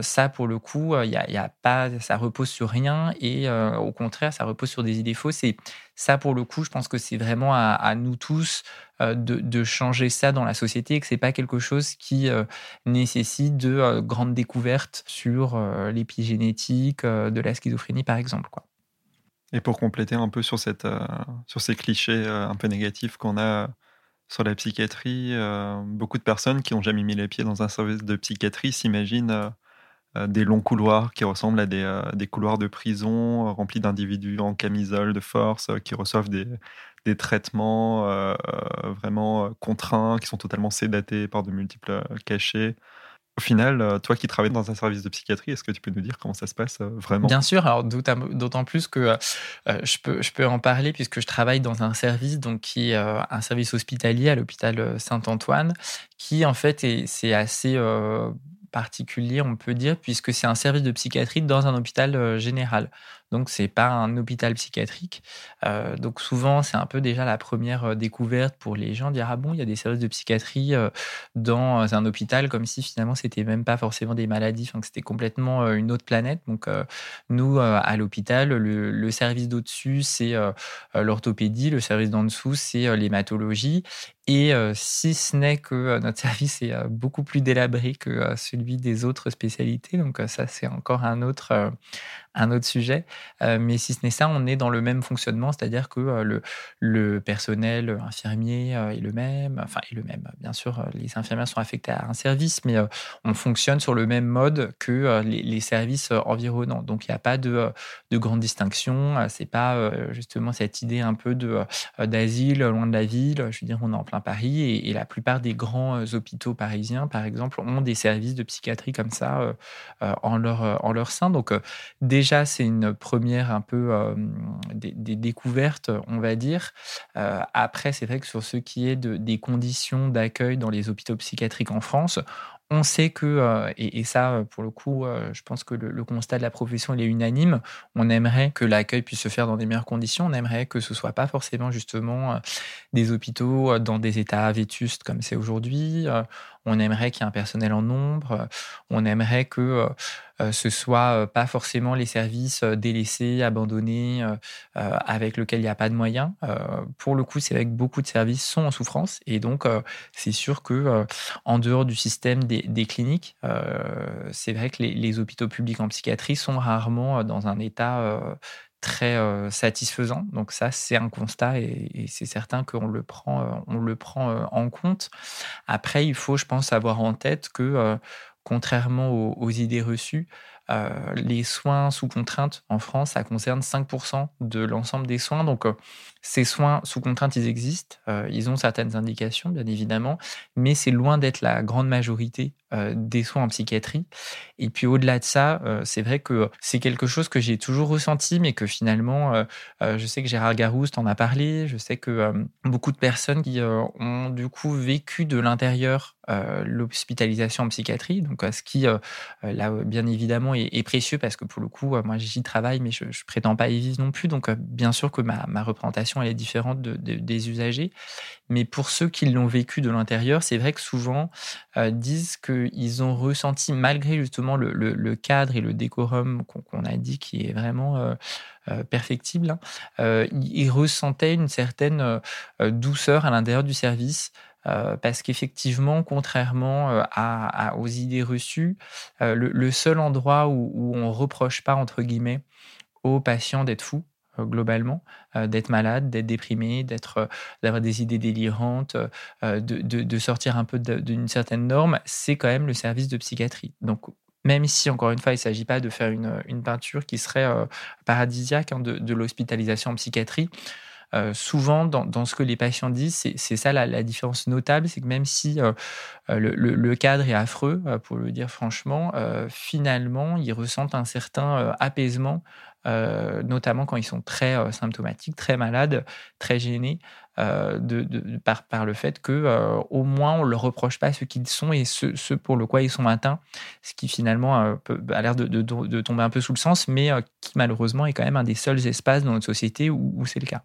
Ça, pour le coup, il y a, pas, ça repose sur rien et au contraire, ça repose sur des idées fausses. Et ça, pour le coup, je pense que c'est vraiment à, nous tous de, changer ça dans la société et que c'est pas quelque chose qui nécessite de grandes découvertes sur l'épigénétique de la schizophrénie, par exemple. Quoi. Et pour compléter un peu sur, cette, sur ces clichés un peu négatifs qu'on a sur la psychiatrie, euh, beaucoup de personnes qui n'ont jamais mis les pieds dans un service de psychiatrie s'imaginent euh, euh, des longs couloirs qui ressemblent à des, couloirs de prison remplis d'individus en camisole de force qui reçoivent des, des traitements vraiment contraints, qui sont totalement sédatés par de multiples cachets. Au final, euh, toi qui travailles dans un service de psychiatrie, est-ce que tu peux nous dire comment ça se passe euh, vraiment? Bien sûr, alors d'autant plus que euh, je, peux, je peux en parler puisque je travaille dans un service donc, qui est un service hospitalier à l'hôpital Saint-Antoine, qui en fait, c'est assez particulier, on peut dire, puisque c'est un service de psychiatrie dans un hôpital général. Donc, c'est pas un hôpital psychiatrique. Euh, donc, souvent, c'est un peu déjà la première euh, découverte pour les gens, dire Ah bon, il y a des services de psychiatrie euh, dans un hôpital, comme si finalement, c'était même pas forcément des maladies, que c'était complètement une autre planète. Donc, nous, à l'hôpital, le, service d'au-dessus, c'est l'orthopédie, le service d'en dessous, c'est l'hématologie. Et si ce n'est que notre service est beaucoup plus délabré que celui des autres spécialités, donc ça c'est encore un autre, un autre sujet. Euh, mais si ce n'est ça, on est dans le même fonctionnement, c'est-à-dire que euh, le, personnel infirmier euh, est le même, enfin est le même. Bien sûr, les infirmières sont affectées à un service, mais on fonctionne sur le même mode que les, services environnants. Donc il n'y a pas de, de grande distinction. C'est pas justement cette idée un peu d'asile loin de la ville. Je veux dire, on est en plein Paris et, et la plupart des grands hôpitaux parisiens, par exemple, ont des services de psychiatrie comme ça en leur en leur sein. Donc déjà déjà, c'est une première un peu euh, des, découvertes, on va dire. Euh, après, c'est vrai que sur ce qui est de, des conditions d'accueil dans les hôpitaux psychiatriques en France, on sait que, euh, et, ça, pour le coup, je pense que le, constat de la profession il est unanime. On aimerait que l'accueil puisse se faire dans des meilleures conditions. On aimerait que ce soit pas forcément justement des hôpitaux dans des états vétustes comme c'est aujourd'hui. On aimerait qu'il y ait un personnel en nombre. On aimerait que euh, euh, ce soit euh, pas forcément les services délaissés, abandonnés, avec lesquels il n'y a pas de moyens. pour le coup, c'est vrai que beaucoup de services sont en souffrance et donc c'est sûr que en dehors du système des, cliniques, c'est vrai que les, hôpitaux publics en psychiatrie sont rarement dans un état très satisfaisant. Donc ça, c'est un constat et, c'est certain qu'on le prend, on le prend en compte. Après, il faut, je pense, avoir en tête que contrairement aux, idées reçues, les soins sous contrainte en France, ça concerne 5% de l'ensemble des soins. Donc, ces soins sous contrainte, ils existent. ils ont certaines indications, bien évidemment, mais c'est loin d'être la grande majorité des soins en psychiatrie. Et puis au-delà de ça, c'est vrai que c'est quelque chose que j'ai toujours ressenti, mais que finalement, je sais que Gérard Garouste en a parlé, je sais que beaucoup de personnes qui ont du coup vécu de l'intérieur l'hospitalisation en psychiatrie, donc ce qui là bien évidemment est, précieux parce que pour le coup, moi j'y travaille, mais je, ne prétends pas y vivre non plus, donc bien sûr que ma, représentation elle est différente des usagers, mais pour ceux qui l'ont vécu de l'intérieur, c'est vrai que souvent disent qu'ils ont ressenti malgré justement le, cadre et le décorum qu'on a dit qui est vraiment perfectible, hein, ils ressentaient une certaine douceur à l'intérieur du service. parce qu'effectivement, contrairement aux idées reçues, le, seul endroit où, où on reproche pas entre guillemets aux patients d'être fous, euh, globalement, euh, d'être malade, d'être déprimé, d'être, euh, d'avoir des idées délirantes, de, de, sortir un peu d'une certaine norme, c'est quand même le service de psychiatrie. Donc, même si, encore une fois, il ne s'agit pas de faire une, une peinture qui serait paradisiaque hein, de, l'hospitalisation en psychiatrie, souvent, dans, dans, ce que les patients disent, c'est ça la, la, différence notable, c'est que même si le, le, cadre est affreux, pour le dire franchement, finalement, ils ressentent un certain apaisement euh, notamment quand ils sont très euh, symptomatiques, très malades, très gênés, euh, de, par, le fait que au moins on ne leur reproche pas ce qu'ils sont et ce, pour le quoi ils sont atteints, ce qui finalement a l'air de, tomber un peu sous le sens, mais qui malheureusement est quand même un des seuls espaces dans notre société où, c'est le cas.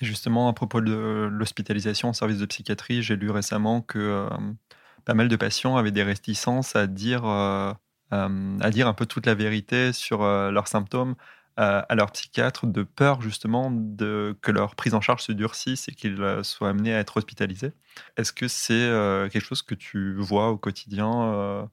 Justement, à propos de l'hospitalisation en service de psychiatrie, j'ai lu récemment que pas mal de patients avaient des réticences à dire, à dire un peu toute la vérité sur leurs symptômes, à leur psychiatre de peur justement de, que leur prise en charge se durcisse et qu'ils euh, soient amenés à être hospitalisés. Est-ce que c'est euh, quelque chose que tu vois au quotidien euh,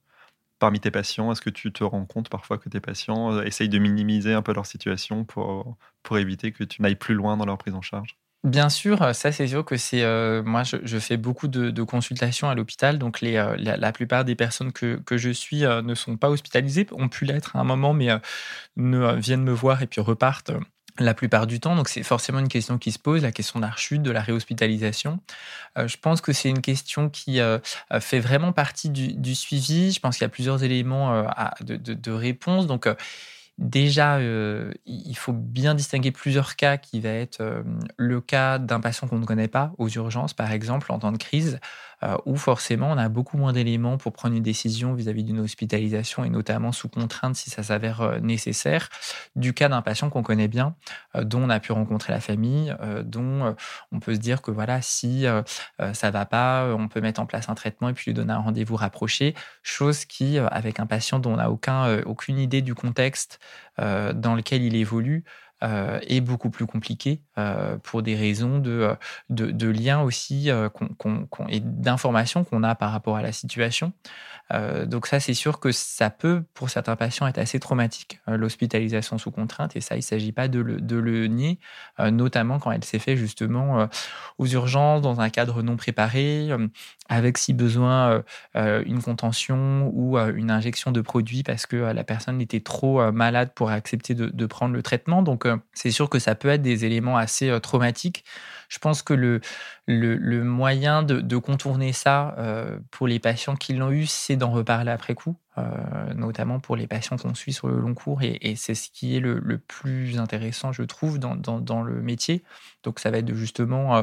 parmi tes patients? Est-ce que tu te rends compte parfois que tes patients essayent de minimiser un peu leur situation pour, pour éviter que tu n'ailles plus loin dans leur prise en charge? Bien sûr, ça c'est sûr que c'est euh, moi je, fais beaucoup de, consultations à l'hôpital, donc euh, la, plupart des personnes que, que je suis euh, ne sont pas hospitalisées, ont pu l'être à un moment, mais ne viennent me voir et puis repartent la plupart du temps. Donc c'est forcément une question qui se pose, la question de la rechute, de la réhospitalisation. je pense que c'est une question qui fait vraiment partie du, suivi. Je pense qu'il y a plusieurs éléments de, de, réponse. Donc Déjà, euh, il faut bien distinguer plusieurs cas qui va être euh, le cas d'un patient qu'on ne connaît pas aux urgences, par exemple, en temps de crise, euh, où forcément on a beaucoup moins d'éléments pour prendre une décision vis-à-vis d'une hospitalisation et notamment sous contrainte si ça s'avère euh, nécessaire, du cas d'un patient qu'on connaît bien, euh, dont on a pu rencontrer la famille, dont on peut se dire que voilà, si ça va pas, on peut mettre en place un traitement et puis lui donner un rendez-vous rapproché, chose qui, avec un patient dont on n'a aucun, aucune idée du contexte dans lequel il évolue, euh, est beaucoup plus compliqué euh, pour des raisons de, euh, de, de lien aussi et d'informations qu'on a par rapport à la situation. donc ça, c'est sûr que ça peut, pour certains patients, être assez traumatique, l'hospitalisation sous contrainte, et ça, il ne s'agit pas de le, de le nier, notamment quand elle s'est faite justement aux urgences, dans un cadre non préparé, avec si besoin une contention ou une injection de produits parce que la personne était trop malade pour accepter de, de prendre le traitement. Donc c'est sûr que ça peut être des éléments assez euh, traumatiques. Je pense que le, le, moyen de, contourner ça euh, pour les patients qui l'ont eu, c'est d'en reparler après coup. Euh, notamment pour les patients qu'on suit sur le long cours. Et, c'est ce qui est le, plus intéressant, je trouve, dans, le métier. Donc, ça va être de justement euh,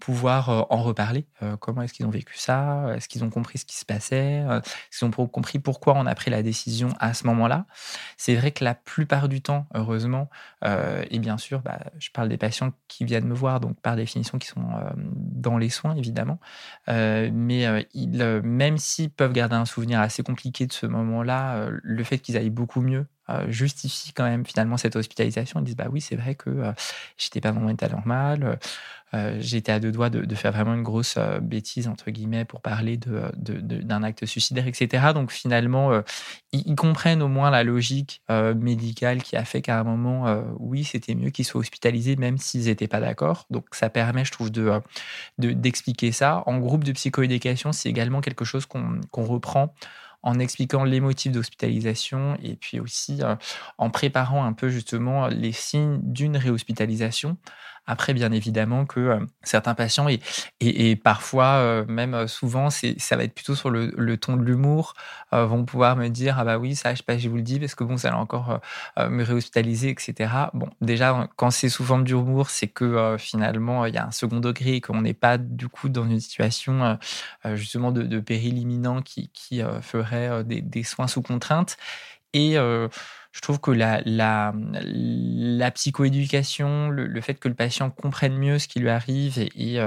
pouvoir en reparler. comment est-ce qu'ils ont vécu ça Est-ce qu'ils ont compris ce qui se passait Est-ce qu'ils ont compris pourquoi on a pris la décision à ce moment-là C'est vrai que la plupart du temps, heureusement, et bien sûr, bah, je parle des patients qui viennent me voir, donc par définition, qui sont dans les soins, évidemment. mais ils, même s'ils peuvent garder un souvenir assez compliqué de ce moment-là, euh, le fait qu'ils aillent beaucoup mieux euh, justifie quand même finalement cette hospitalisation. Ils disent bah oui, c'est vrai que euh, j'étais pas dans mon état normal, j'étais à deux doigts de, faire vraiment une grosse bêtise entre guillemets pour parler d'un acte suicidaire, etc. Donc finalement, ils, comprennent au moins la logique médicale qui a fait qu'à un moment, oui, c'était mieux qu'ils soient hospitalisés même s'ils n'étaient pas d'accord. Donc ça permet, je trouve, de d'expliquer ça. En groupe de psychoéducation, c'est également quelque chose qu'on reprend en expliquant les motifs d'hospitalisation et puis aussi euh, en préparant un peu justement les signes d'une réhospitalisation Après, bien évidemment que certains patients, et, parfois, même souvent, ça va être plutôt sur le, ton de l'humour, vont pouvoir me dire, ah bah oui, ça, je sais pas, je vous le dis, parce que bon, ça allait encore me réhospitaliser, etc. Bon, déjà, quand c'est sous forme d'humour, c'est que finalement, il y a un second degré et qu'on n'est pas du coup dans une situation justement de, péril imminent qui, qui ferait des, des, soins sous contrainte. Et je trouve que la, psychoéducation, le, fait que le patient comprenne mieux ce qui lui arrive et,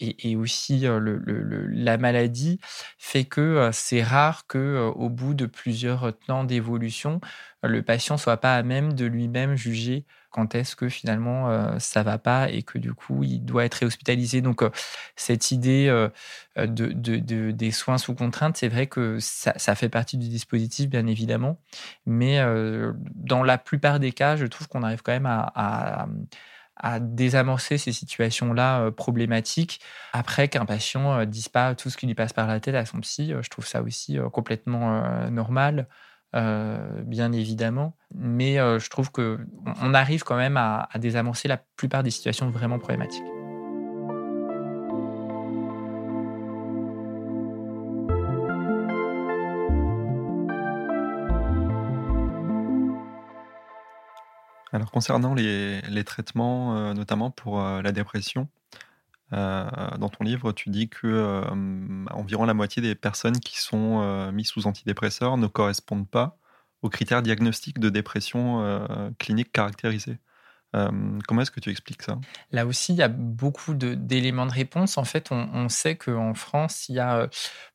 et, aussi le, la maladie fait que c'est rare que au bout de plusieurs temps d'évolution, le patient soit pas à même de lui-même juger quand est-ce que finalement euh, ça va pas et que du coup il doit être réhospitalisé. Donc euh, cette idée euh, de, de, des soins sous contrainte, c'est vrai que ça, fait partie du dispositif bien évidemment, mais dans la plupart des cas, je trouve qu'on arrive quand même à, désamorcer ces situations-là problématiques après qu'un patient dise pas tout ce qui lui passe par la tête à son psy. je trouve ça aussi complètement normal. Euh, bien évidemment. Mais euh, je trouve qu'on arrive quand même à, désamorcer la plupart des situations vraiment problématiques. Alors concernant les, traitements, euh, notamment pour la dépression, dans ton livre, tu dis que environ la moitié des personnes qui sont mises sous antidépresseurs ne correspondent pas aux critères diagnostiques de dépression clinique caractérisée. comment est-ce que tu expliques ça? Là aussi, il y a beaucoup d'éléments de, réponse. En fait, on, on sait qu'en France, il y a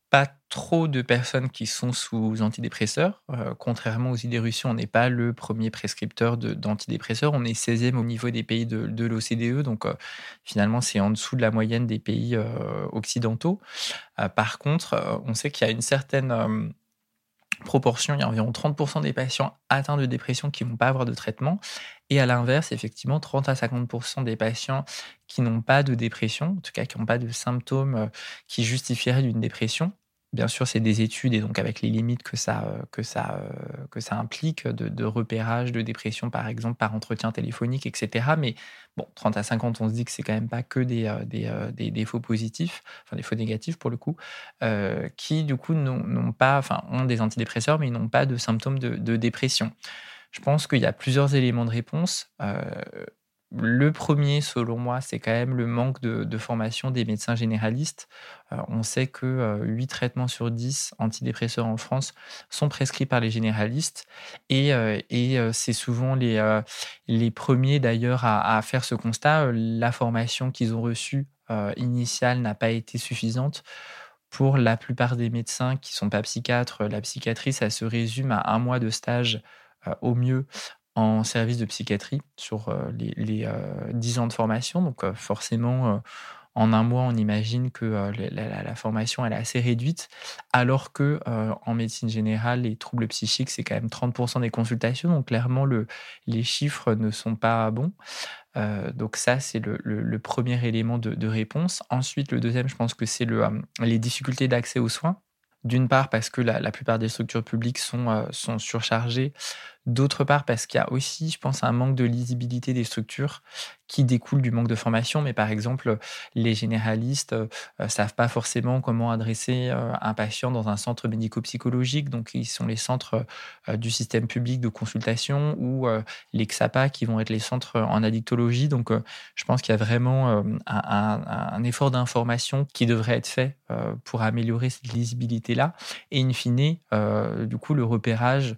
pas trop de personnes qui sont sous antidépresseurs. Euh, contrairement aux idées reçues, on n'est pas le premier prescripteur d'antidépresseurs. On est 16e au niveau des pays de, l'OCDE. Donc, euh, finalement, c'est en dessous de la moyenne des pays euh, occidentaux. par contre, on sait qu'il y a une certaine proportion, il y a environ 30% des patients atteints de dépression qui ne vont pas avoir de traitement. Et à l'inverse, effectivement, 30 à 50% des patients qui n'ont pas de dépression, en tout cas qui n'ont pas de symptômes qui justifieraient d'une dépression, Bien sûr, c'est des études et donc avec les limites que ça, euh, que ça, euh, que ça implique de, repérage de dépression, par exemple, par entretien téléphonique, etc. Mais bon, 30 à 50, on se dit que c'est quand même pas que des, euh, des, des, faux positifs, enfin des faux négatifs pour le coup, qui du coup n'ont pas, enfin, ont des antidépresseurs, mais n'ont pas de symptômes de, dépression. Je pense qu'il y a plusieurs éléments de réponse. Le premier, selon moi, c'est quand même le manque de, formation des médecins généralistes. Euh, on sait que 8 euh, traitements sur 10 antidépresseurs en France sont prescrits par les généralistes et, euh, c'est souvent les premiers d'ailleurs à, faire ce constat. La formation qu'ils ont reçue initiale n'a pas été suffisante. Pour la plupart des médecins qui ne sont pas psychiatres, la psychiatrie, ça se résume à un mois de stage au mieux en service de psychiatrie sur euh, les, 10 euh, ans de formation. Donc euh, forcément, en un mois, on imagine que la, formation elle est assez réduite, alors que en médecine générale, les troubles psychiques, c'est quand même 30% des consultations. Donc clairement, le, les chiffres ne sont pas bons. donc ça, c'est le, premier élément de, réponse. Ensuite, le deuxième, je pense que c'est le, les difficultés d'accès aux soins. D'une part parce que la, plupart des structures publiques sont, sont surchargées, D'autre part, parce qu'il y a aussi, je pense, un manque de lisibilité des structures qui découle du manque de formation. Mais par exemple, les généralistes ne euh, savent pas forcément comment adresser euh, un patient dans un centre médico-psychologique. Donc, ils sont les centres euh, du système public de consultation ou les XAPA qui vont être les centres en addictologie. Donc, je pense qu'il y a vraiment un, effort d'information qui devrait être fait pour améliorer cette lisibilité-là. Et in fine, du coup, le repérage euh,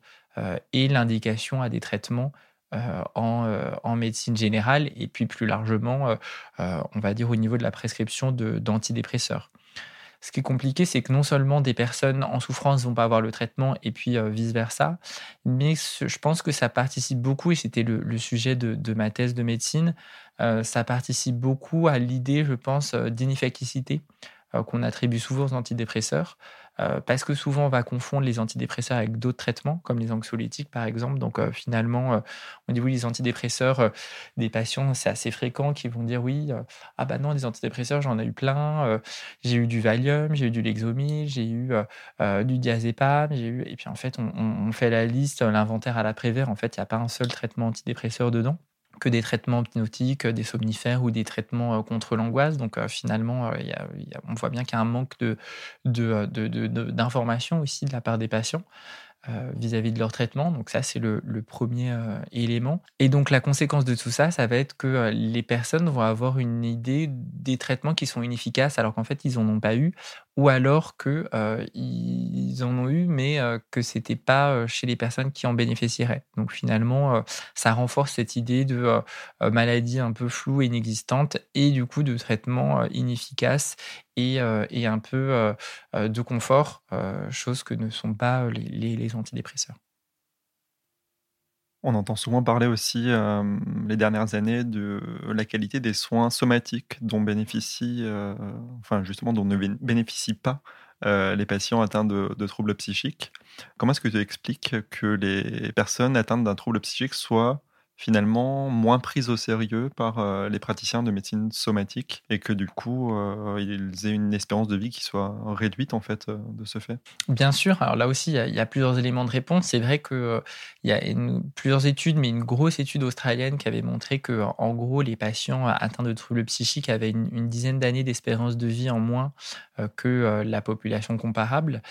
et l'indication à des traitements euh, euh, en, médecine générale et puis plus largement, on va dire au niveau de la prescription d'antidépresseurs. Ce qui est compliqué, c'est que non seulement des personnes en souffrance vont pas avoir le traitement et puis vice-versa, mais je pense que ça participe beaucoup, et c'était le, sujet de, de, ma thèse de médecine, ça participe beaucoup à l'idée, je pense, d'inefficacité qu'on attribue souvent aux antidépresseurs. Euh, parce que souvent on va confondre les antidépresseurs avec d'autres traitements, comme les anxiolytiques par exemple. Donc euh, finalement, euh, on dit oui, les antidépresseurs, des patients, c'est assez fréquent qui vont dire oui, ah bah non, des antidépresseurs, j'en ai eu plein, j'ai eu du Valium, j'ai eu du Lexomil, j'ai eu du diazépam, j'ai eu... Et puis en fait, on, fait la liste, l'inventaire à l'après-vert, en fait, il n'y a pas un seul traitement antidépresseur dedans. Que des traitements hypnotiques, des somnifères ou des traitements contre l'angoisse. Donc finalement, on voit bien qu'il y a un manque d'informations de, aussi de la part des patients. Euh, vis-à-vis de leur traitement. Donc ça, c'est le, premier euh, élément. Et donc la conséquence de tout ça, ça va être que euh, les personnes vont avoir une idée des traitements qui sont inefficaces alors qu'en fait, ils n'en ont pas eu ou alors que ils en ont eu, mais que c'était pas chez les personnes qui en bénéficieraient. Donc finalement, ça renforce cette idée de maladie un peu floue et inexistante, et du coup de traitement inefficace et, et, un peu de confort, chose que ne sont pas les antidépresseurs. On entend souvent parler aussi les dernières années de la qualité des soins somatiques dont bénéficient, enfin justement dont ne bénéficient pas les patients atteints de, troubles psychiques. Comment est-ce que tu expliques que les personnes atteintes d'un trouble psychique soient finalement moins prise au sérieux par euh, les praticiens de médecine somatique et que du coup euh, ils aient une espérance de vie qui soit réduite en fait euh, de ce fait? Bien sûr, alors là aussi il y, a plusieurs éléments de réponse. C'est vrai qu'il y a plusieurs études, mais une grosse étude australienne qui avait montré que en gros les patients atteints de troubles psychiques avaient une, dizaine d'années d'espérance de vie en moins que la population comparable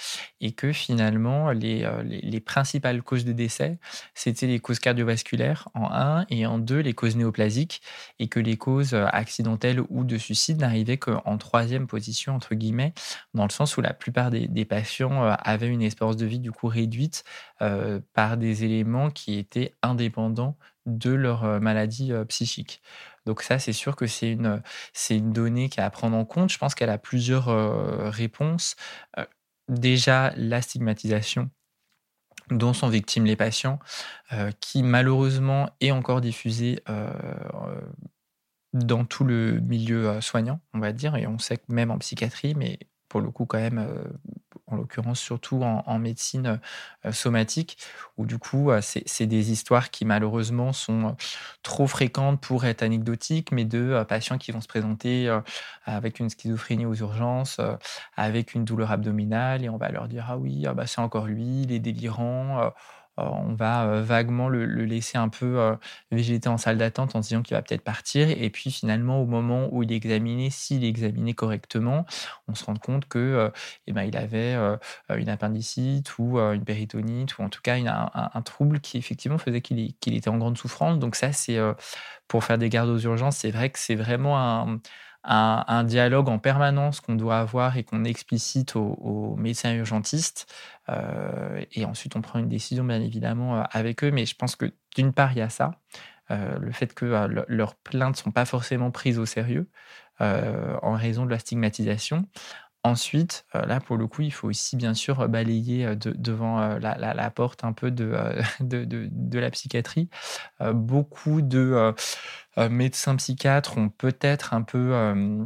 et que finalement les, les, les principales causes de décès c'était les causes cardiovasculaires en et en deux, les causes néoplasiques et que les causes euh, accidentelles ou de suicide n'arrivaient qu'en troisième position, entre guillemets, dans le sens où la plupart des, patients euh, avaient une espérance de vie du coup réduite euh, par des éléments qui étaient indépendants de leur maladie psychique. Donc ça, c'est sûr que c'est une, c'est une donnée qui à prendre en compte. Je pense qu'elle a plusieurs réponses. déjà, la stigmatisation dont sont victimes les patients, euh, qui malheureusement est encore diffusé euh, dans tout le milieu euh, soignant, on va dire, et on sait que même en psychiatrie, mais pour le coup quand même en l'occurrence surtout en, médecine euh, somatique, où du coup, euh, c'est des histoires qui malheureusement sont euh, trop fréquentes pour être anecdotiques, mais de patients qui vont se présenter avec une schizophrénie aux urgences, avec une douleur abdominale, et on va leur dire, ah oui, ah bah, c'est encore lui, il est délirant euh, on va euh, vaguement le, laisser un peu euh, végéter en salle d'attente en se disant qu'il va peut-être partir. Et puis finalement, au moment où il est examiné, s'il est examiné correctement, on se rend compte que eh ben, il avait une appendicite ou une péritonite ou en tout cas un, trouble qui effectivement faisait qu'il était en grande souffrance. Donc ça, c'est pour faire des gardes aux urgences, c'est vrai que c'est vraiment un un, dialogue en permanence qu'on doit avoir et qu'on explicite aux, médecins urgentistes. Euh, et ensuite, on prend une décision, bien évidemment, euh, avec eux. Mais je pense que d'une part, il y a ça, euh, le fait que leurs plaintes ne sont pas forcément prises au sérieux en raison de la stigmatisation. Ensuite, là, pour le coup, il faut aussi, bien sûr, balayer devant la, porte un peu de, de, de la psychiatrie. beaucoup de euh, médecins psychiatres ont peut-être un peu euh,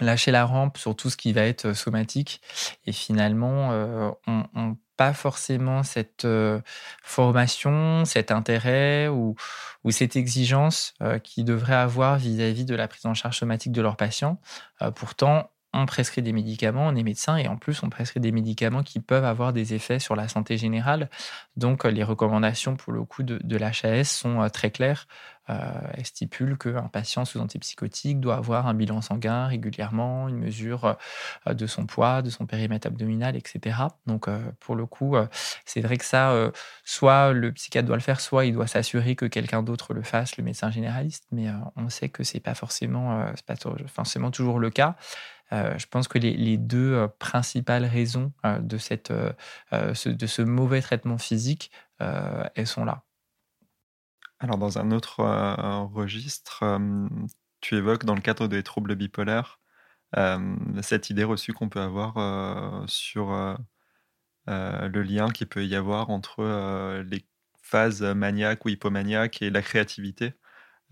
lâché la rampe sur tout ce qui va être euh, somatique et finalement on, pas forcément cette formation, cet intérêt ou, cette exigence qu'ils devraient avoir vis-à-vis de la prise en charge somatique de leurs patients. pourtant, on prescrit des médicaments, on est médecin et en plus on prescrit des médicaments qui peuvent avoir des effets sur la santé générale. Donc les recommandations pour le coup de, de l'HAS sont très claires. Euh, elle stipule qu'un patient sous antipsychotique doit avoir un bilan sanguin régulièrement, une mesure euh, de son poids, de son périmètre abdominal, etc. Donc, euh, pour le coup, c'est vrai que ça, soit le psychiatre doit le faire, soit il doit s'assurer que quelqu'un d'autre le fasse, le médecin généraliste. Mais on sait que c'est pas forcément, pas forcément toujours le cas. Je pense que les, deux principales raisons de, cette, de ce mauvais traitement physique, elles sont là. Alors, dans un autre euh, registre, tu évoques dans le cadre des troubles bipolaires cette idée reçue qu'on peut avoir euh, sur euh, le lien qu'il peut y avoir entre les phases maniaques ou hypomaniaques et la créativité,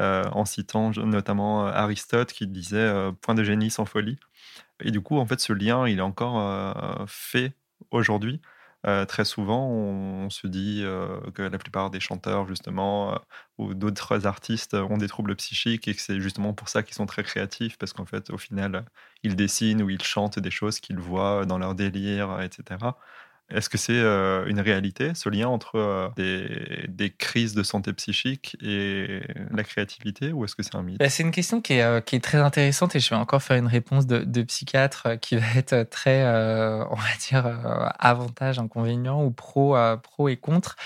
en citant notamment Aristote qui disait point de génie sans folie. Et du coup, en fait, ce lien, il est encore fait aujourd'hui. Euh, très souvent, on, se dit euh, que la plupart des chanteurs, justement, euh, ou d'autres artistes ont des troubles psychiques et que c'est justement pour ça qu'ils sont très créatifs, parce qu'en fait, au final, ils dessinent ou ils chantent des choses qu'ils voient dans leur délire, etc. Est-ce que c'est une réalité, ce lien entre des, crises de santé psychique et la créativité, ou est-ce que c'est un mythe? Bah, C'est une question qui est, qui est, très intéressante et je vais encore faire une réponse de, psychiatre qui va être très, on va dire, avantage, inconvénient ou pro, pro et contre.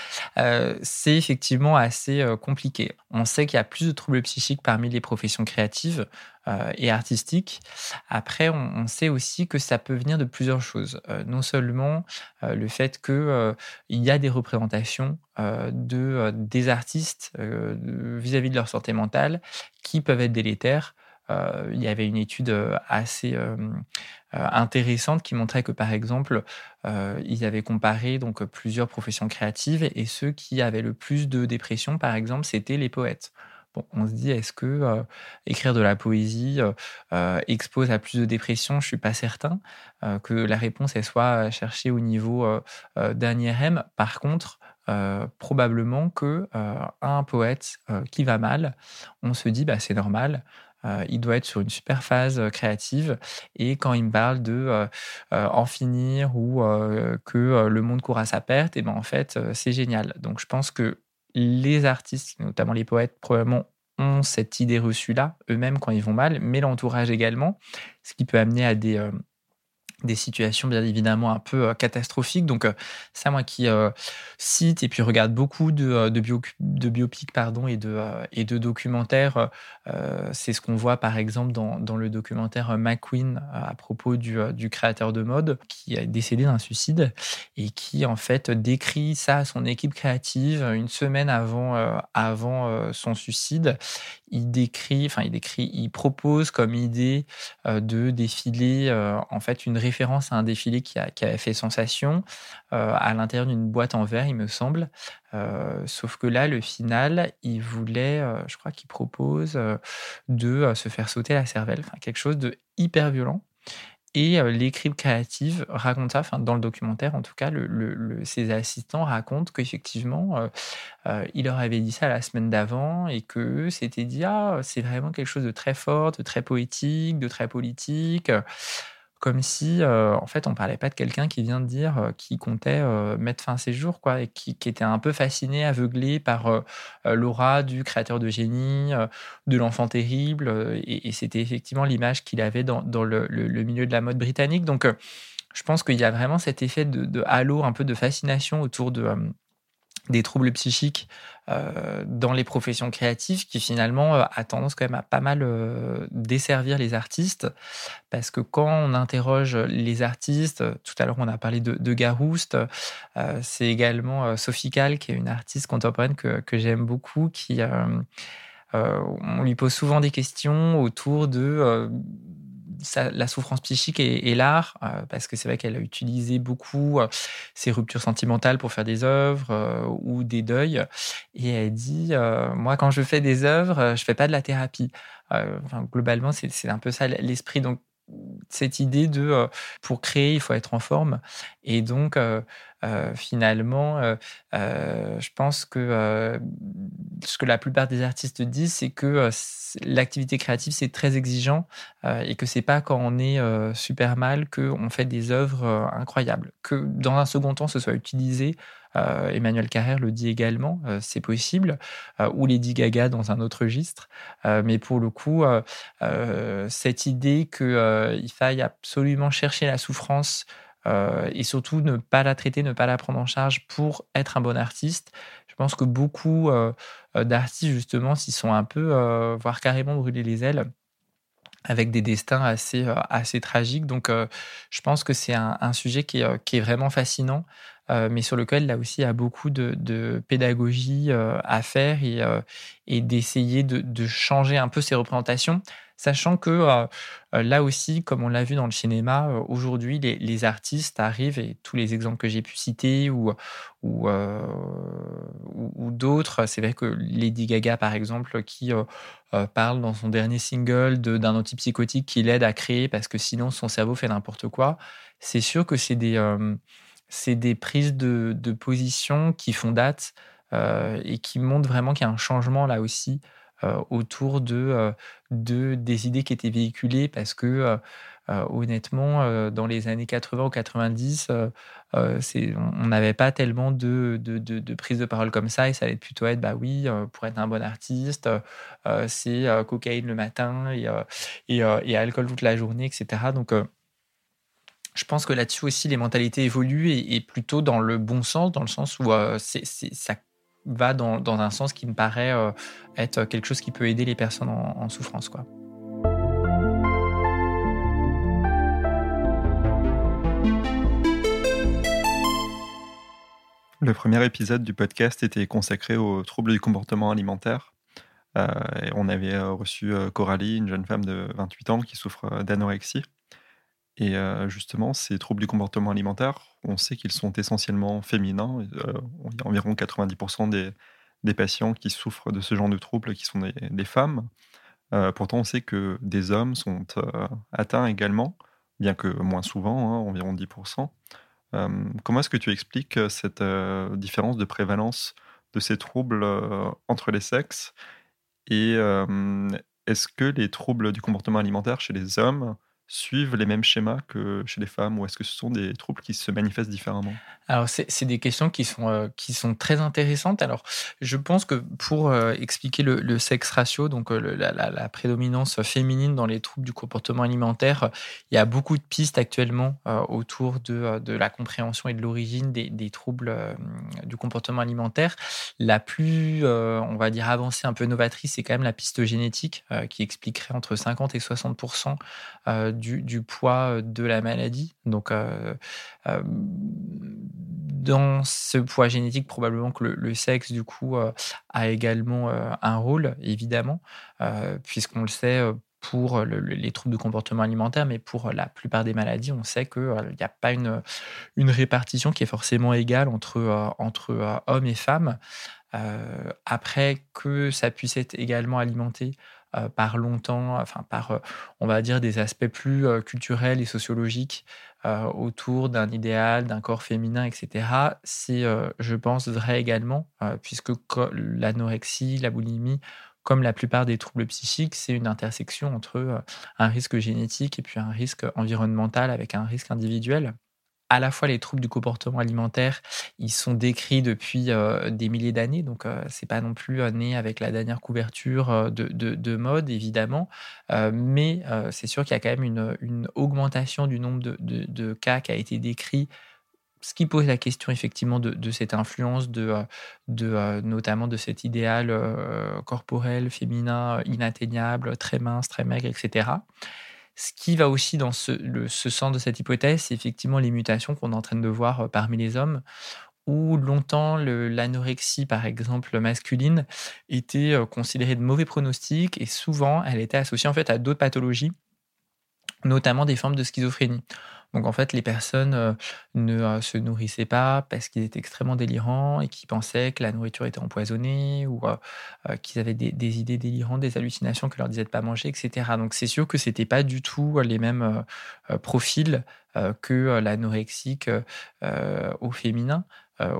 c'est effectivement assez compliqué. On sait qu'il y a plus de troubles psychiques parmi les professions créatives. Euh, et artistique. Après, on, sait aussi que ça peut venir de plusieurs choses. Euh, non seulement euh, le fait qu'il il y a des représentations de, des artistes vis-à-vis de leur santé mentale qui peuvent être délétères. il y avait une étude assez intéressante qui montrait que, par exemple, ils avaient comparé donc plusieurs professions créatives et ceux qui avaient le plus de dépression, par exemple, c'était les poètes on se dit, est-ce que euh, écrire de la poésie euh, euh, expose à plus de dépression? Je suis pas certain que la réponse soit cherchée au niveau d'un IRM. Par contre, probablement que un poète qui va mal, on se dit, bah, c'est normal. il doit être sur une super phase créative et quand il me parle de en finir ou que le monde court à sa perte, et ben en fait c'est génial. Donc je pense que les artistes, notamment les poètes, probablement ont cette idée reçue-là, eux-mêmes quand ils vont mal, mais l'entourage également, ce qui peut amener à des, euh, des situations bien évidemment un peu euh, catastrophiques. Donc ça, moi qui euh, cite et puis regarde beaucoup de, biopics pardon, et, de, et de documentaires, c'est ce qu'on voit par exemple dans, dans le documentaire McQueen à propos du, du, créateur de mode qui est décédé d'un suicide et qui en fait décrit ça à son équipe créative une semaine avant, avant son suicide. Il décrit, enfin il décrit, il propose comme idée de défiler en fait une référence à un défilé qui, a, avait fait sensation euh, à l'intérieur d'une boîte en verre, il me semble. Euh, sauf que là, le final, il voulait, euh, je crois qu'il propose de se faire sauter la cervelle, quelque chose de hyper violent. Et l'équipe créative raconte ça, enfin, dans le documentaire en tout cas, ses assistants racontent qu'effectivement, il leur avait dit ça la semaine d'avant et que c'était dit Ah, c'est vraiment quelque chose de très fort, de très poétique, de très politique comme si euh, en fait on parlait pas de quelqu'un qui vient de dire euh, qui comptait euh, mettre fin à ses jours quoi et qui, était un peu fasciné aveuglé par l'aura du créateur de génie de l'enfant terrible et, c'était effectivement l'image qu'il avait dans, le, milieu de la mode britannique. Donc je pense qu'il y a vraiment cet effet de, halo un peu de fascination autour de des troubles psychiques euh, dans les professions créatives qui finalement euh, a tendance quand même à pas mal euh, desservir les artistes. Parce que quand on interroge les artistes, tout à l'heure on a parlé de, de Garouste, c'est également Sophie Cal qui est une artiste contemporaine que, que j'aime beaucoup qui on lui pose souvent des questions autour de la souffrance psychique et, l'art, euh, parce que c'est vrai qu'elle a utilisé beaucoup euh, ses ruptures sentimentales pour faire des œuvres euh, ou des deuils. Et elle dit, moi, quand je fais des œuvres, je fais pas de la thérapie. globalement, c'est un peu ça l'esprit. Donc, cette idée de pour créer, il faut être en forme. Et donc, finalement, je pense que ce que la plupart des artistes disent, c'est que l'activité créative, c'est très exigeant et que c'est pas quand on est super mal qu'on fait des œuvres incroyables. Que dans un second temps, ce soit utilisé euh, Emmanuel Carrère le dit également, euh, c'est possible, euh, ou Lady Gaga dans un autre registre. mais pour le coup, cette idée qu'il faille absolument chercher la souffrance et surtout ne pas la traiter, ne pas la prendre en charge pour être un bon artiste, je pense que beaucoup d'artistes, justement, s'y sont un peu, voire carrément brûlés les ailes avec des destins assez, assez tragiques. Donc, je pense que c'est un, sujet qui est, vraiment fascinant euh, mais sur lequel là aussi il y a beaucoup de, pédagogie euh, à faire et, euh, d'essayer de, changer un peu ces représentations, sachant que là aussi, comme on l'a vu dans le cinéma, aujourd'hui les, artistes arrivent, et tous les exemples que j'ai pu citer ou, ou, d'autres, c'est vrai que Lady Gaga par exemple, qui parle dans son dernier single d'un antipsychotique qui l'aide à créer parce que sinon son cerveau fait n'importe quoi, c'est sûr que c'est des c'est des prises de, position qui font date euh, et qui montrent vraiment qu'il y a un changement là aussi autour de, de, des idées qui étaient véhiculées parce que honnêtement, dans les années 80 ou 90, on n'avait pas tellement de, de, de, parole comme ça et ça allait plutôt être, bah oui, pour être un bon artiste, c'est cocaïne le matin et, et, et, alcool toute la journée, etc. Donc, je pense que là-dessus aussi, les mentalités évoluent et, plutôt dans le bon sens, dans le sens où euh, ça va dans, un sens qui me paraît euh, être quelque chose qui peut aider les personnes en, souffrance. Le premier épisode du podcast était consacré aux troubles du comportement alimentaire. Euh, on avait reçu Coralie, une jeune femme de 28 ans qui souffre d'anorexie. Et justement, ces troubles du comportement alimentaire, on sait qu'ils sont essentiellement féminins. il y a environ 90% des, patients qui souffrent de ce genre de troubles qui sont des, femmes. pourtant, on sait que des hommes sont atteints également, bien que moins souvent, hein, environ 10%. comment est-ce que tu expliques cette différence de prévalence de ces troubles entre les sexes? Et est-ce que les troubles du comportement alimentaire chez les hommes suivent les mêmes schémas que chez les femmes ou est-ce que ce sont des troubles qui se manifestent différemment? Alors, c'est des questions qui sont, euh, qui sont très intéressantes. Alors, je pense que pour euh, expliquer le, sexe ratio, donc euh, la, prédominance féminine dans les troubles du comportement alimentaire, il y a beaucoup de pistes actuellement autour de, de, la compréhension et de l'origine des, des, troubles du comportement alimentaire. La plus, on va dire, avancée, un peu novatrice, c'est quand même la piste génétique qui expliquerait entre 50 et 60 du, poids de la maladie. Donc, dans ce poids génétique, probablement que le, sexe, du coup, a également un rôle, évidemment, puisqu'on le sait pour les troubles de comportement alimentaire, mais pour la plupart des maladies, on sait qu'il n'y a pas une, répartition qui est forcément égale entre, hommes et femmes. après que ça puisse être également alimenté euh, par longtemps, enfin par, euh, on va dire, des aspects plus euh, culturels et sociologiques autour d'un idéal, d'un corps féminin, etc. C'est, je pense, vrai également, puisque l'anorexie, la boulimie, comme la plupart des troubles psychiques, c'est une intersection entre un risque génétique et puis un risque environnemental avec un risque individuel à la fois les troubles du comportement alimentaire, ils sont décrits depuis euh, des milliers d'années, donc euh, c'est pas non plus euh, né avec la dernière couverture de, mode, évidemment, mais c'est sûr qu'il y a quand même une, augmentation du nombre de, cas qui a été décrit, ce qui pose la question effectivement de, cette influence, de, notamment de cet idéal corporel, féminin, inatteignable, très mince, très maigre, etc. Ce qui va aussi dans ce, sens de cette hypothèse, c'est effectivement les mutations qu'on est en train de voir euh, parmi les hommes, où longtemps l'anorexie, par exemple masculine, était euh, considérée de mauvais pronostic et souvent elle était associée en fait à d'autres pathologies, notamment des formes de schizophrénie. Donc en fait, les personnes euh, ne euh, se nourrissaient pas parce qu'ils étaient extrêmement délirants et qu'ils pensaient que la nourriture était empoisonnée ou euh, qu'ils avaient des, idées délirantes, des hallucinations que leur disaient de pas manger, etc. Donc c'est sûr que c'était pas du tout les mêmes profils que l'anorexique au féminin.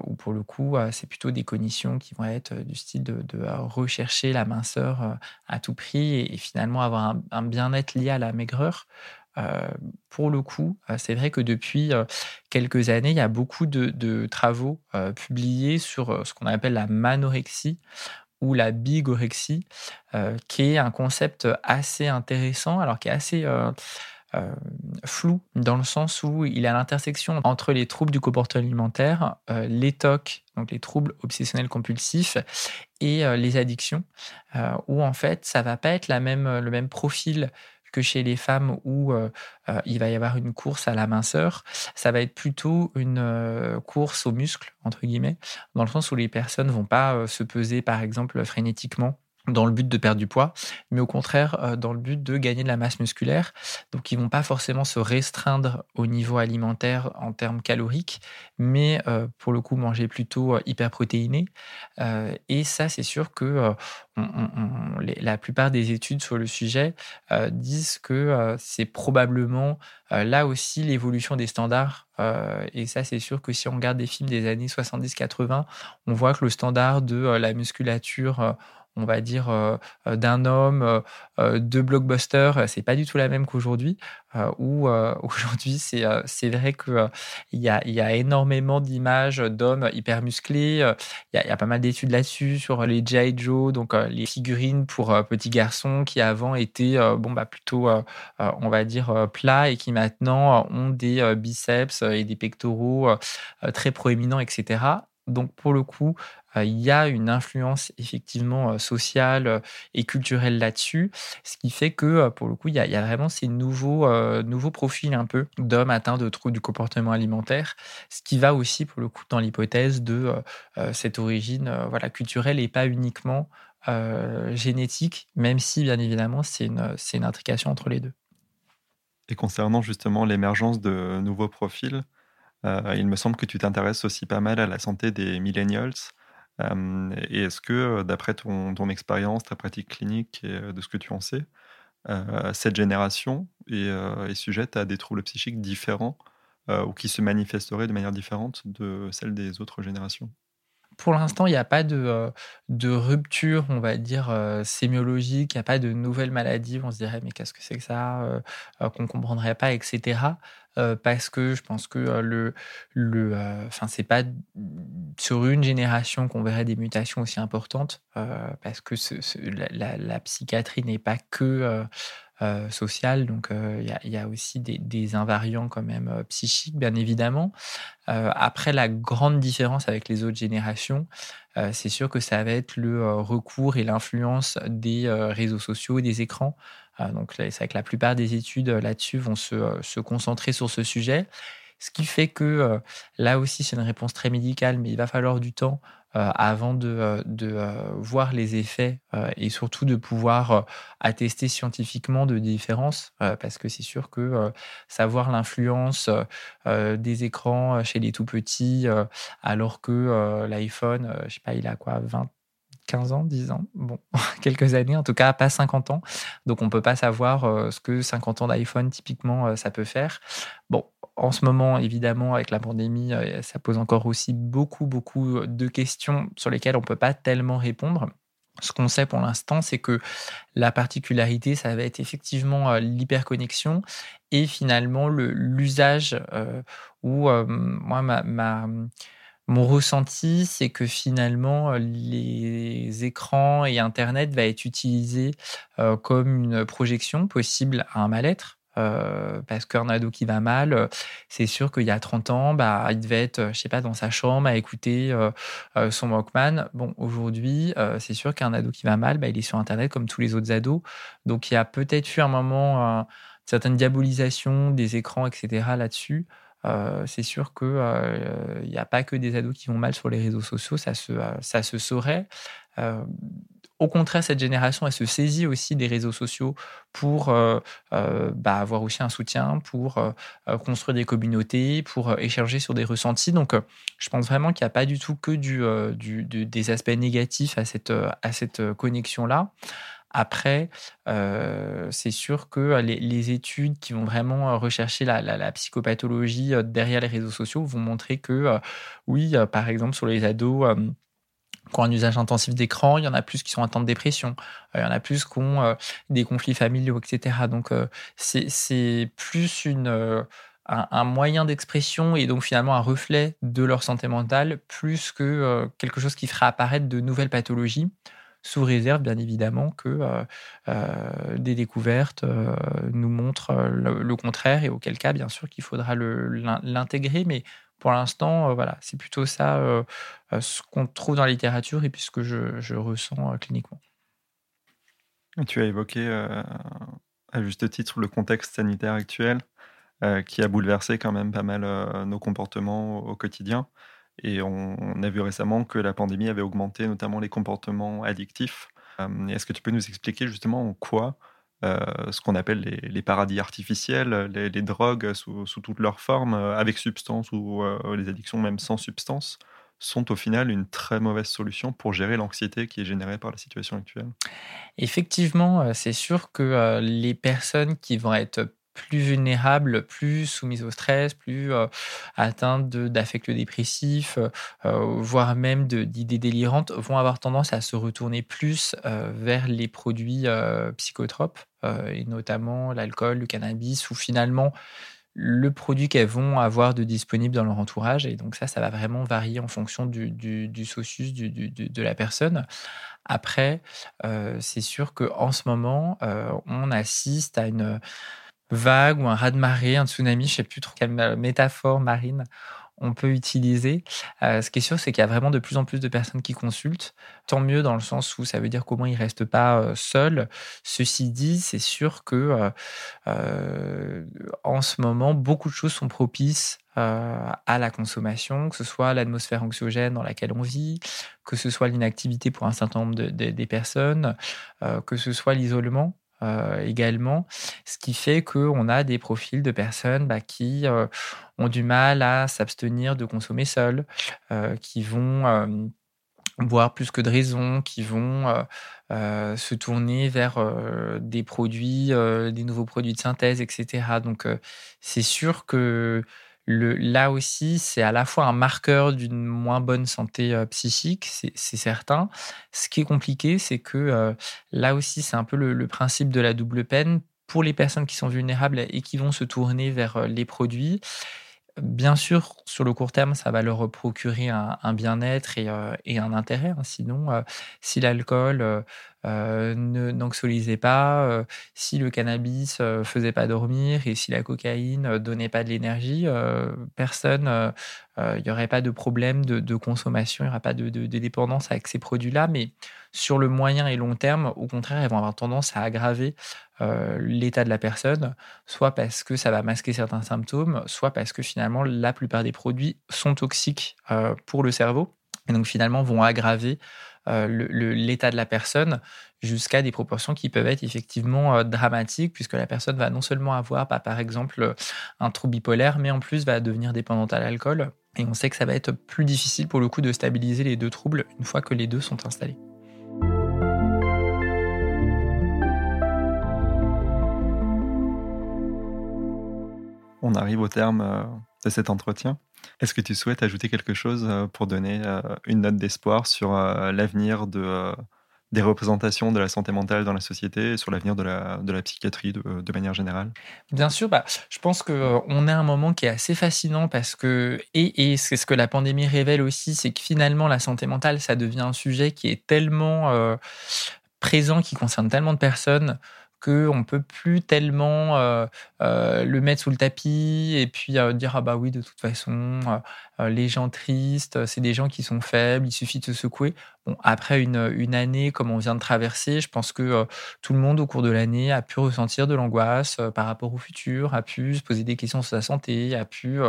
où pour le coup, c'est plutôt des cognitions qui vont être du style de, rechercher la minceur à tout prix et, finalement avoir un bien-être lié à la maigreur. Euh, pour le coup, euh, c'est vrai que depuis euh, quelques années, il y a beaucoup de, travaux publiés sur ce qu'on appelle la manorexie ou la bigorexie, qui est un concept assez intéressant, alors qui est assez flou dans le sens où il est à l'intersection entre les troubles du comportement alimentaire, les TOC, donc les troubles obsessionnels compulsifs, et les addictions, où en fait ça va pas être la même, le même profil que chez les femmes où euh, euh, il va y avoir une course à la minceur, ça va être plutôt une euh, course aux muscles, entre guillemets, dans le sens où les personnes vont pas se peser, par exemple, frénétiquement dans le but de perdre du poids, mais au contraire euh, dans le but de gagner de la masse musculaire. Donc ils vont pas forcément se restreindre au niveau alimentaire en termes caloriques, mais euh, pour le coup manger plutôt euh, hyper protéiné. et ça, c'est sûr que la plupart des études sur le sujet disent que c'est probablement là aussi l'évolution des standards. et ça, c'est sûr que si on regarde des films des années 70-80, on voit que le standard de la musculature on va dire, d'un homme, de blockbuster, c'est pas du tout la même qu'aujourd'hui. où aujourd'hui, c'est vrai qu'il il y, a, y a énormément d'images d'hommes hyper musclés. Il y, a, pas mal d'études là-dessus sur les G.I. Joe, donc les figurines pour petits garçons qui avant étaient bon, bah, plutôt, on va dire, plats et qui maintenant ont des biceps et des pectoraux très proéminents, etc. Donc pour le coup, il y a une influence effectivement sociale et culturelle là-dessus, ce qui fait que pour le coup, il y a, vraiment ces nouveaux, nouveaux profils un peu d'hommes atteints de troubles du comportement alimentaire, ce qui va aussi pour le coup dans l'hypothèse de cette origine voilà, culturelle et pas uniquement génétique, même si bien évidemment c'est une, une intrication entre les deux. Et concernant justement l'émergence de nouveaux profils, il me semble que tu t'intéresses aussi pas mal à la santé des millennials. Et est-ce que, d'après ton, expérience, ta pratique clinique et de ce que tu en sais, cette génération est, sujette à des troubles psychiques différents ou qui se manifesteraient de manière différente de celle des autres générations? Pour l'instant, il n'y a pas de, rupture, on va dire, sémiologique, il n'y a pas de nouvelles maladies on se dirait, mais qu'est-ce que c'est que ça, qu'on ne comprendrait pas, etc. Euh, parce que je pense que euh, le, le, euh, enfin c'est pas sur une génération qu'on verrait des mutations aussi importantes, parce que la, psychiatrie n'est pas que sociale, donc il y, a aussi des, invariants quand même psychiques, bien évidemment. après, la grande différence avec les autres générations, c'est sûr que ça va être le recours et l'influence des réseaux sociaux et des écrans. Euh, donc, c'est vrai que la plupart des études euh, là-dessus vont euh, se, concentrer sur ce sujet. Ce qui fait que là aussi, c'est une réponse très médicale, mais il va falloir du temps avant de, voir les effets et surtout de pouvoir attester scientifiquement de différences, parce que c'est sûr que savoir l'influence des écrans chez les tout petits, alors que l'iPhone, je sais pas, il a quoi, 20, 15 ans, 10 ans, bon, quelques années, en tout cas pas 50 ans. Donc on ne peut pas savoir euh, ce que 50 ans d'iPhone, typiquement, euh, ça peut faire. Bon, en ce moment, évidemment, avec la pandémie, euh, ça pose encore aussi beaucoup, beaucoup de questions sur lesquelles on ne peut pas tellement répondre. Ce qu'on sait pour l'instant, c'est que la particularité, ça va être effectivement l'hyperconnexion et finalement l'usage où moi, ma, ma mon ressenti, c'est que finalement, les écrans et Internet va être utilisé comme une projection possible à un mal-être. parce qu'un ado qui va mal, c'est sûr qu'il y a 30 ans, bah, il devait être, je sais pas, dans sa chambre à écouter son Walkman. Bon, aujourd'hui, c'est sûr qu'un ado qui va mal, bah, il est sur Internet comme tous les autres ados. Donc, il y a peut-être eu un moment, une certaine diabolisation des écrans, etc. là-dessus. Euh, c'est sûr qu'il n'y euh, a pas que des ados qui vont mal sur les réseaux sociaux, ça se, euh, saurait. au contraire, cette génération, elle se saisit aussi des réseaux sociaux pour bah, avoir aussi un soutien, pour construire des communautés, pour échanger sur des ressentis. Donc, je pense vraiment qu'il n'y a pas du tout que des aspects négatifs à cette connexion-là. Après, euh, c'est sûr que les, études qui vont vraiment euh, rechercher la, psychopathologie euh, derrière les réseaux sociaux vont montrer que, oui, par exemple, sur les ados qui ont un usage intensif d'écran, il y en a plus qui sont atteints de dépression, il y en a plus qui ont des conflits familiaux, etc. Donc, c'est plus une... Un, moyen d'expression et donc finalement un reflet de leur santé mentale plus que quelque chose qui fera apparaître de nouvelles pathologies sous réserve bien évidemment que euh, euh, des découvertes euh, nous montrent le, contraire et auquel cas bien sûr qu'il faudra l'intégrer mais pour l'instant voilà c'est plutôt ça ce qu'on trouve dans la littérature et puis ce que je, ressens cliniquement tu as évoqué à juste titre le contexte sanitaire actuel qui a bouleversé quand même pas mal nos comportements au quotidien. Et on, a vu récemment que la pandémie avait augmenté notamment les comportements addictifs. Euh, est-ce que tu peux nous expliquer justement en quoi euh, ce qu'on appelle les, paradis artificiels, les, drogues sous, toutes leurs formes, euh, avec substance ou les addictions même sans substance, sont au final une très mauvaise solution pour gérer l'anxiété qui est générée par la situation actuelle? Effectivement, c'est sûr que les personnes qui vont être plus vulnérables, plus soumises au stress, plus atteintes d'affects dépressifs, voire même d'idées délirantes, vont avoir tendance à se retourner plus vers les produits psychotropes, et notamment l'alcool, le cannabis, ou finalement le produit qu'elles vont avoir de disponible dans leur entourage. Et donc ça, ça va vraiment varier en fonction du, du, du socius de la personne. Après, c'est sûr qu'en ce moment, on assiste à une vague ou un raz-de-marée, un tsunami, je ne sais plus trop quelle métaphore marine on peut utiliser. ce qui est sûr, c'est qu'il y a vraiment de plus en plus de personnes qui consultent. Tant mieux dans le sens où ça veut dire qu'au moins ils ne restent pas seuls. Ceci dit, c'est sûr que en ce moment, beaucoup de choses sont propices à la consommation, que ce soit l'atmosphère anxiogène dans laquelle on vit, que ce soit l'inactivité pour un certain nombre de, des personnes, que ce soit l'isolement. Également, ce qui fait qu'on a des profils de personnes bah, qui ont du mal à s'abstenir de consommer seuls, qui vont boire plus que de raison, qui vont se tourner vers des produits, des nouveaux produits de synthèse, etc. Donc c'est sûr que là aussi, c'est à la fois un marqueur d'une moins bonne santé euh, psychique, c'est certain. Ce qui est compliqué, c'est que euh, là aussi, c'est un peu le, principe de la double peine pour les personnes qui sont vulnérables et qui vont se tourner vers euh, les produits. Bien sûr, sur le court terme, ça va leur procurer un, bien-être et, un intérêt. Hein. Sinon, si l'alcool euh, n'anxiolisait pas, euh, si le cannabis euh, faisait pas dormir et si la cocaïne donnait pas de l'énergie, personne, il n'y aurait pas de problème de, consommation, il n'y aura pas de, dépendance avec ces produits-là. Sur le moyen et long terme, au contraire, elles vont avoir tendance à aggraver l'état de la personne, soit parce que ça va masquer certains symptômes, soit parce que finalement la plupart des produits sont toxiques pour le cerveau et donc finalement vont aggraver euh, l'état de la personne jusqu'à des proportions qui peuvent être effectivement euh, dramatiques, puisque la personne va non seulement avoir, bah, par exemple, un trouble bipolaire, mais en plus va devenir dépendante à l'alcool. Et on sait que ça va être plus difficile pour le coup de stabiliser les deux troubles une fois que les deux sont installés. On arrive au terme euh, de cet entretien. Est-ce que tu souhaites ajouter quelque chose euh, pour donner euh, une note d'espoir sur l'avenir de, des représentations de la santé mentale dans la société et sur l'avenir de la, psychiatrie de, manière générale? Bien sûr, bah, je pense qu'on est à un moment qui est assez fascinant parce que, et, ce que la pandémie révèle aussi, c'est que finalement la santé mentale, ça devient un sujet qui est tellement présent, qui concerne tellement de personnes qu'on ne peut plus tellement euh, euh, le mettre sous le tapis et puis euh, dire ah bah oui de toute façon les gens tristes c'est des gens qui sont faibles il suffit de se secouer. Bon après une, une année comme on vient de traverser je pense que tout le monde au cours de l'année a pu ressentir de l'angoisse par rapport au futur a pu se poser des questions sur sa santé a pu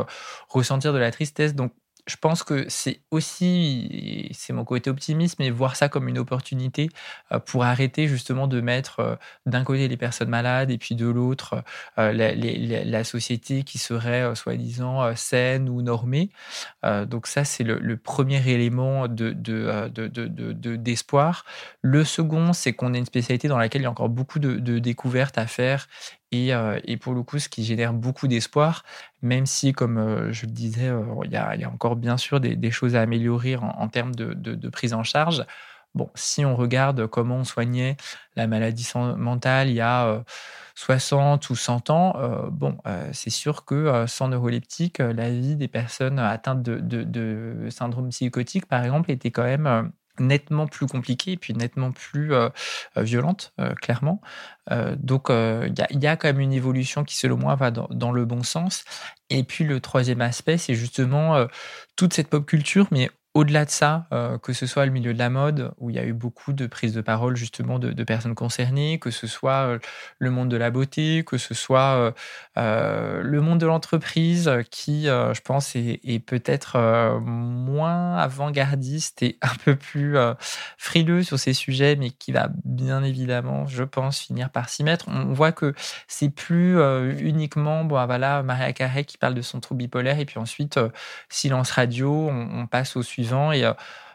ressentir de la tristesse. Donc je pense que c'est aussi, c'est mon côté optimiste, mais voir ça comme une opportunité euh, pour arrêter justement de mettre euh, d'un côté les personnes malades et puis de l'autre euh, la, société qui serait soi-disant saine ou normée. donc ça, c'est le, premier élément de, d'espoir. le second, c'est qu'on a une spécialité dans laquelle il y a encore beaucoup de découvertes à faire euh, et, pour le coup, ce qui génère beaucoup d'espoir, même si, comme euh, je le disais, euh, il y, a, encore bien sûr des, choses à améliorer en, termes de, prise en charge. Bon, si on regarde comment on soignait la maladie mentale il y a 60 ou 100 ans, bon, c'est sûr que sans neuroleptique, la vie des personnes atteintes de, de, syndrome psychotique, par exemple, était quand même nettement plus compliquée et puis nettement plus euh, euh, violente, euh, clairement. donc, il y, a quand même une évolution qui, selon moi, va dans, le bon sens. Et puis, le troisième aspect, c'est justement toute cette pop culture, mais au-delà de ça, euh, que ce soit le milieu de la mode, où il y a eu beaucoup de prises de parole justement de, personnes concernées, que ce soit euh, le monde de la beauté, que ce soit euh, le monde de l'entreprise, qui, je pense, est, peut-être moins avant-gardiste et un peu plus frileux sur ces sujets, mais qui va bien évidemment, je pense, finir par s'y mettre. On voit que c'est plus uniquement, bon, ah, voilà, Maria Carré qui parle de son trouble bipolaire, et puis ensuite, silence radio, on passe au suivant et euh,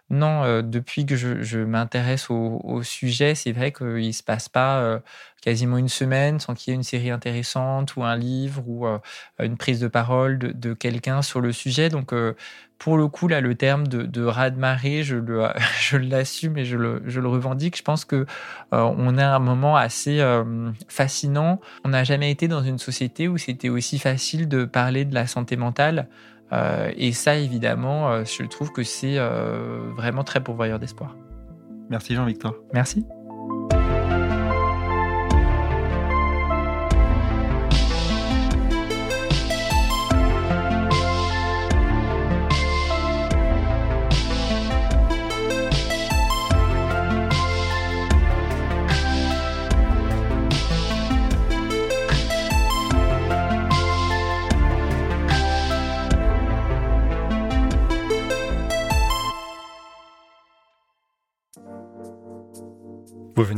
non, depuis que je, m'intéresse au, sujet, c'est vrai qu'il ne se passe pas quasiment une semaine sans qu'il y ait une série intéressante ou un livre ou une prise de parole de, quelqu'un sur le sujet. Donc, pour le coup, là, le terme de, de raz-de-marée, je, je l'assume et je le, je le, revendique. Je pense que on a un moment assez fascinant. On n'a jamais été dans une société où c'était aussi facile de parler de la santé mentale. Euh, et ça, évidemment, euh, je trouve que c'est euh, vraiment très pourvoyeur d'espoir. Merci Jean-Victor. Merci.